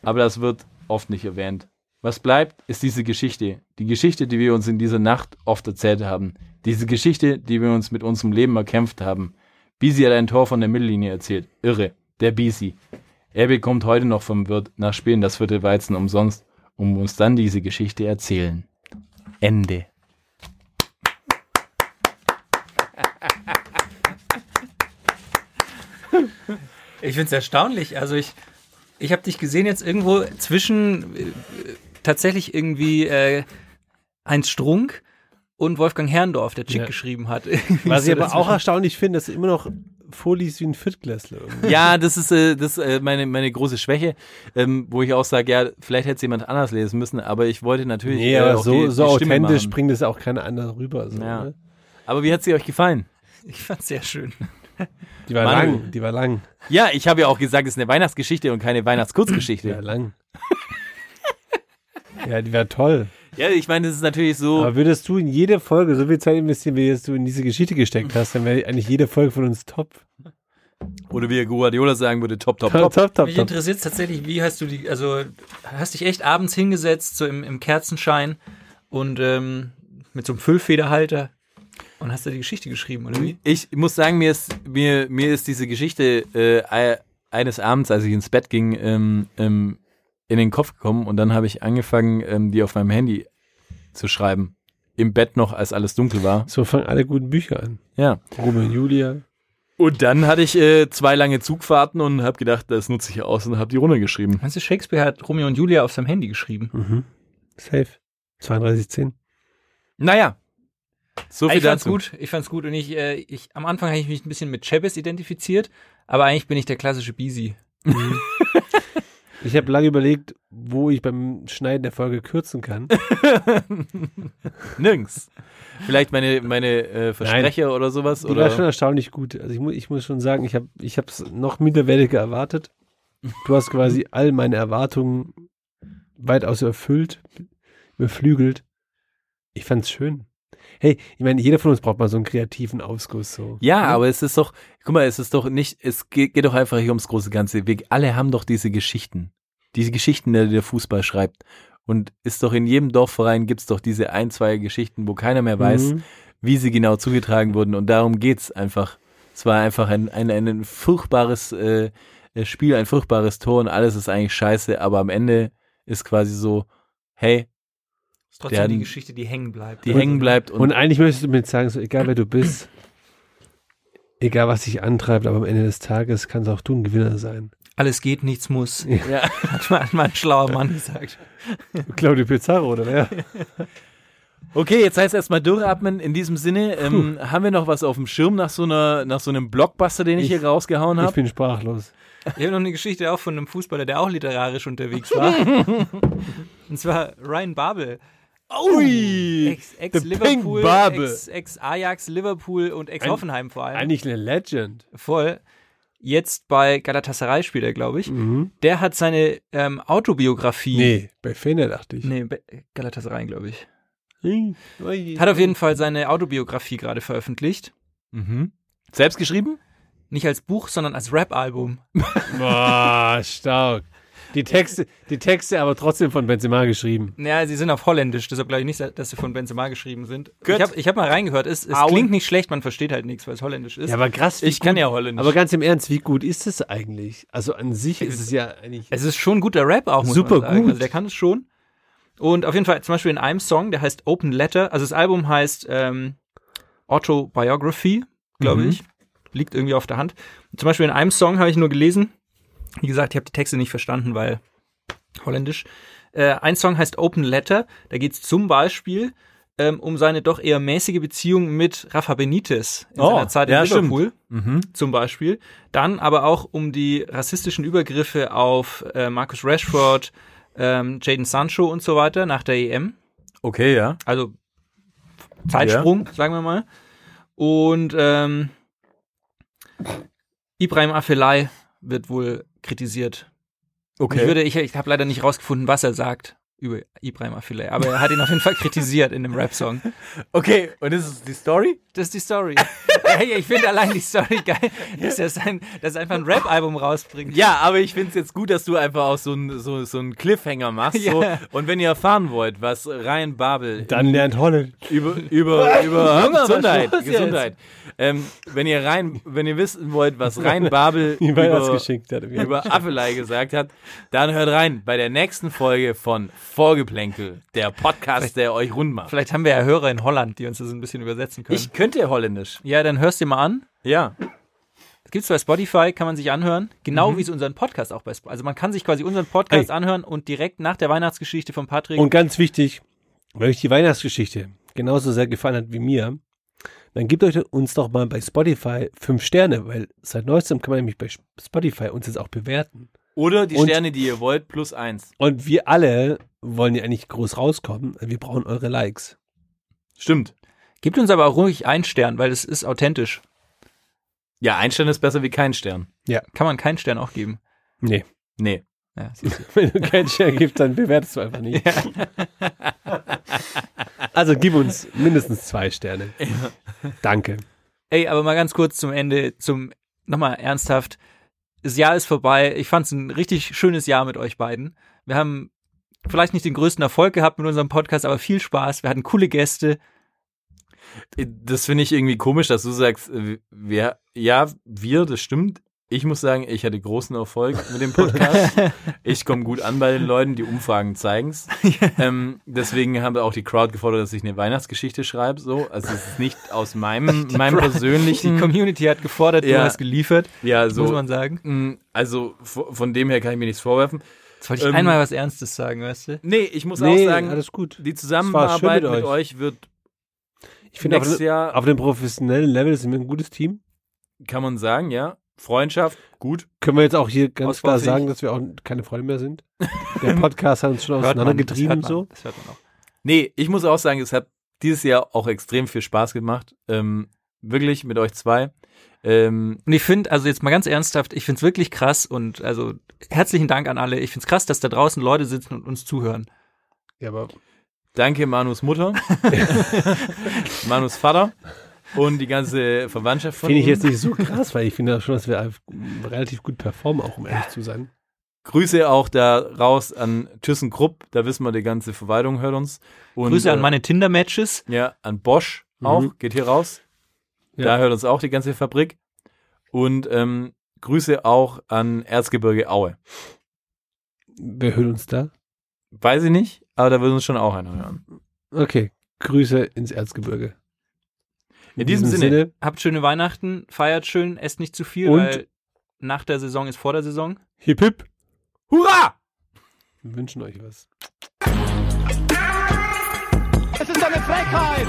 aber das wird oft nicht erwähnt. Was bleibt, ist diese Geschichte. Die Geschichte, die wir uns in dieser Nacht oft erzählt haben. Diese Geschichte, die wir uns mit unserem Leben erkämpft haben. Bisi hat ein Tor von der Mittellinie erzählt. Irre. Der Bisi. Er bekommt heute noch vom Wirt nach Spielen das vierte Weizen umsonst, um uns dann diese Geschichte erzählen. Ende. Ich finde es erstaunlich. Also ich, ich habe dich gesehen jetzt irgendwo zwischen äh, tatsächlich irgendwie äh, Heinz Strunk und Wolfgang Herrndorf, der Chick Ja. geschrieben hat. Was ich aber auch erstaunlich finde, dass du immer noch vorliest wie ein Viertklässler. irgendwie. Ja, das ist, äh, das ist äh, meine, meine große Schwäche, ähm, wo ich auch sage, ja, vielleicht hätte es jemand anders lesen müssen, aber ich wollte natürlich. Nee, äh, aber auch so, die, so die authentisch bringt es auch keiner andere rüber. So, Ja. ne? Aber wie hat sie euch gefallen? Ich fand's sehr schön. Die war Manu. lang, die war lang. Ja, ich habe ja auch gesagt, es ist eine Weihnachtsgeschichte und keine Weihnachtskurzgeschichte. Ja, lang. ja, die war toll. Ja, ich meine, das ist natürlich so. Aber würdest du in jede Folge so viel Zeit investieren, wie du in diese Geschichte gesteckt hast, dann wäre eigentlich jede Folge von uns top. Oder wie Guardiola sagen würde, top, top, Top, top. top, top. Mich interessiert tatsächlich, wie hast du die, also hast dich echt abends hingesetzt, so im, im Kerzenschein und ähm, mit so einem Füllfederhalter Und hast du die Geschichte geschrieben, oder wie? Ich muss sagen, mir ist, mir, mir ist diese Geschichte äh, eines Abends, als ich ins Bett ging, ähm, ähm, in den Kopf gekommen und dann habe ich angefangen, ähm, die auf meinem Handy zu schreiben. Im Bett noch, als alles dunkel war. So fangen alle guten Bücher an. Ja. Romeo und Julia. Und dann hatte ich äh, zwei lange Zugfahrten und habe gedacht, das nutze ich aus und habe die runtergeschrieben. Meinst du, Shakespeare hat Romeo und Julia auf seinem Handy geschrieben? Mhm. Safe. 3210. Naja. So viel ich fand's dazu. gut, ich fand's gut und ich, äh, ich, am Anfang habe ich mich ein bisschen mit Chavez identifiziert, aber eigentlich bin ich der klassische Beasy. Ich habe lange überlegt, wo ich beim Schneiden der Folge kürzen kann. Nirgends. Vielleicht meine, meine äh, Versprecher oder sowas. Die war schon Oder? erstaunlich gut. Also ich, mu ich muss schon sagen, ich habe ich es noch minderwertiger erwartet. Du hast quasi all meine Erwartungen weitaus erfüllt, beflügelt. Ich fand's schön. Hey, ich meine, jeder von uns braucht mal so einen kreativen Ausguss. So. Ja, aber es ist doch, guck mal, es ist doch nicht, es geht, geht doch einfach hier ums große Ganze. Wir alle haben doch diese Geschichten. Diese Geschichten, die der Fußball schreibt. Und ist doch in jedem Dorfverein gibt's doch diese ein, zwei Geschichten, wo keiner mehr weiß, Mhm. wie sie genau zugetragen wurden. Und darum geht's einfach. Es war einfach ein, ein, ein furchtbares äh, Spiel, ein furchtbares Tor und alles ist eigentlich scheiße, aber am Ende ist quasi so, hey, ist trotzdem Der- die Geschichte, die hängen bleibt. die hängen bleibt und, Und eigentlich möchtest du mir jetzt sagen, so egal wer du bist, egal was dich antreibt, aber am Ende des Tages kannst auch du ein Gewinner sein. Alles geht, nichts muss. ja. Hat mal, ein schlauer Mann gesagt. Claudio Pizarro, oder wer? Okay, jetzt heißt erstmal durchatmen. In diesem Sinne, ähm, haben wir noch was auf dem Schirm nach so einer, nach so einem Blockbuster, den ich, Ich- hier rausgehauen Ich habe? bin sprachlos. Ich habe noch eine Geschichte auch von einem Fußballer, der auch literarisch unterwegs war. Und zwar Ryan Babel. Ui! Ex- Pink Ex-Liverpool, Babel. Ex- Ex-Ajax, Liverpool und Ex-Hoffenheim vor allem. Eigentlich eine Legend. Voll. Jetzt bei Galatasaray spielt er, glaube ich. Mhm. Der hat seine ähm, Autobiografie. Nee, bei Fener dachte ich. Nee, bei Galatasaray, glaube ich. Hat auf jeden Fall seine Autobiografie gerade veröffentlicht. Mhm. Selbst geschrieben? Nicht als Buch, sondern als Rap-Album. Boah, stark. Die Texte, die Texte aber trotzdem von Benzema geschrieben. Naja, sie sind auf Holländisch, deshalb glaube ich nicht, dass sie von Benzema geschrieben sind. Gut. Ich habe ich hab mal reingehört, es, es klingt nicht schlecht, man versteht halt nichts, weil es Holländisch ist. Ja, aber krass. Ich kann gut- ja Holländisch. Aber ganz im Ernst, wie gut ist es eigentlich? Also an sich ist es ja eigentlich. Es ist schon guter Rap auch, muss Super man sagen. gut. Also der kann es schon. Und auf jeden Fall zum Beispiel in einem Song, der heißt Open Letter. Also das Album heißt ähm, Autobiography, glaube Mhm. ich. Liegt irgendwie auf der Hand. Zum Beispiel in einem Song habe ich nur gelesen. Wie gesagt, ich habe die Texte nicht verstanden, weil holländisch. Äh, ein Song heißt Open Letter. Da geht es zum Beispiel ähm, um seine doch eher mäßige Beziehung mit Rafa Benitez in Oh, seiner Zeit in ja. Liverpool Mhm. zum Beispiel. Dann aber auch um die rassistischen Übergriffe auf äh, Marcus Rashford, ähm, Jaden Sancho und so weiter nach der EM. Okay, ja. Also Zeitsprung, sagen wir mal. Und ähm, Ibrahim Afellay wird wohl kritisiert. Okay. Ich, würde, ich, ich habe leider nicht rausgefunden, was er sagt über Ibrahim Afellay, aber er hat ihn auf jeden Fall kritisiert in dem Rap-Song. okay, und das ist die Story? Das ist die Story. hey, ich finde allein die Story geil, dass er, sein, dass er einfach ein Rap-Album rausbringt. Ja, aber ich finde es jetzt gut, dass du einfach auch so einen so, so einen Cliffhanger machst. So. Ja. Und wenn ihr erfahren wollt, was Ryan Babel Dann lernt Holland. über über über Gesundheit? Gesundheit. Ähm, wenn ihr rein, wenn ihr wissen wollt, was Ryan Babel über, über Affelei gesagt hat, dann hört rein bei der nächsten Folge von Vorgeplänkel, der Podcast, der euch rund macht. Vielleicht haben wir ja Hörer in Holland, die uns das ein bisschen übersetzen können. Ich könnte Holländisch. ja, dann hörst du mal an. Ja. Gibt's bei Spotify, kann man sich anhören. Genau Mhm. wie es unseren Podcast auch bei Spotify. Also man kann sich quasi unseren Podcast Hey. anhören und direkt nach der Weihnachtsgeschichte von Patrick. Und ganz wichtig, wenn euch die Weihnachtsgeschichte genauso sehr gefallen hat wie mir, dann gebt euch uns doch mal bei Spotify fünf Sterne, weil seit neuestem kann man nämlich bei Spotify uns jetzt auch bewerten. Oder die Und- Sterne, die ihr wollt, plus eins. Und wir alle wollen ja eigentlich groß rauskommen. Wir brauchen eure Likes. Stimmt. Gibt uns aber auch ruhig einen Stern, weil es ist authentisch. Ja, ein Stern ist besser wie kein Stern. Kann man keinen Stern auch geben. Nee. Nee. Ja. Wenn du keinen Stern gibst, dann bewertest du einfach nicht. Also gib uns mindestens zwei Sterne. Danke. Ey, aber mal ganz kurz zum Ende, zum nochmal ernsthaft. Das Jahr ist vorbei. Ich fand es ein richtig schönes Jahr mit euch beiden. Wir haben vielleicht nicht den größten Erfolg gehabt mit unserem Podcast, aber viel Spaß. Wir hatten coole Gäste. Das finde ich irgendwie komisch, dass du sagst, äh, wer, ja, wir, das stimmt. Ich muss sagen, ich hatte großen Erfolg mit dem Podcast. ich komme gut an bei den Leuten, die Umfragen zeigen's. ähm, deswegen haben wir auch die Crowd gefordert, dass ich eine Weihnachtsgeschichte schreibe. So, also es ist nicht aus meinem, meinem Die persönlichen. Community hat gefordert, du Ja. hast geliefert, ja, so. muss man sagen. Mm, Also von dem her kann ich mir nichts vorwerfen. Jetzt wollte ich Ähm, einmal was Ernstes sagen, weißt du? Nee, ich muss Nee, auch sagen, alles gut. die Zusammenarbeit mit, mit euch wird Ich finde, auf, nächstes dem- Jahr, auf dem professionellen Level sind wir ein gutes Team. kann man sagen, ja, Freundschaft, gut. Können wir jetzt auch hier ganz klar sagen, dass wir auch keine Freunde mehr sind? Der Podcast hat uns schon Hört man, das auseinandergetrieben hört man, so. Das hört man auch. Nee, ich muss auch sagen, es hat dieses Jahr auch extrem viel Spaß gemacht. Ähm, wirklich mit euch zwei. Ähm, Und ich finde, also jetzt mal ganz ernsthaft, ich finde es wirklich krass und also herzlichen Dank an alle. Ich finde es krass, dass da draußen Leute sitzen und uns zuhören. Ja, aber danke Manus Mutter, Manus Vater und die ganze Verwandtschaft von finde ich ihm. jetzt nicht so krass, weil ich finde schon, dass wir relativ gut performen, auch um ehrlich zu sein. Grüße auch da raus an ThyssenKrupp, da wissen wir, die ganze Verwaltung hört uns. Und, Grüße an äh, meine Tinder-Matches. Ja, an Bosch auch, Mhm. geht hier raus. Ja. Da hört uns auch die ganze Fabrik. Und ähm, Grüße auch an Erzgebirge Aue. Wer hört uns da? Weiß ich nicht, aber da würde uns schon auch einer hören. Okay, Grüße ins Erzgebirge. In diesem Sinne, Habt schöne Weihnachten, feiert schön, esst nicht zu viel, Und- weil nach der Saison ist vor der Saison. hip hip, Hurra! wir wünschen euch was. Es ist eine Frechheit!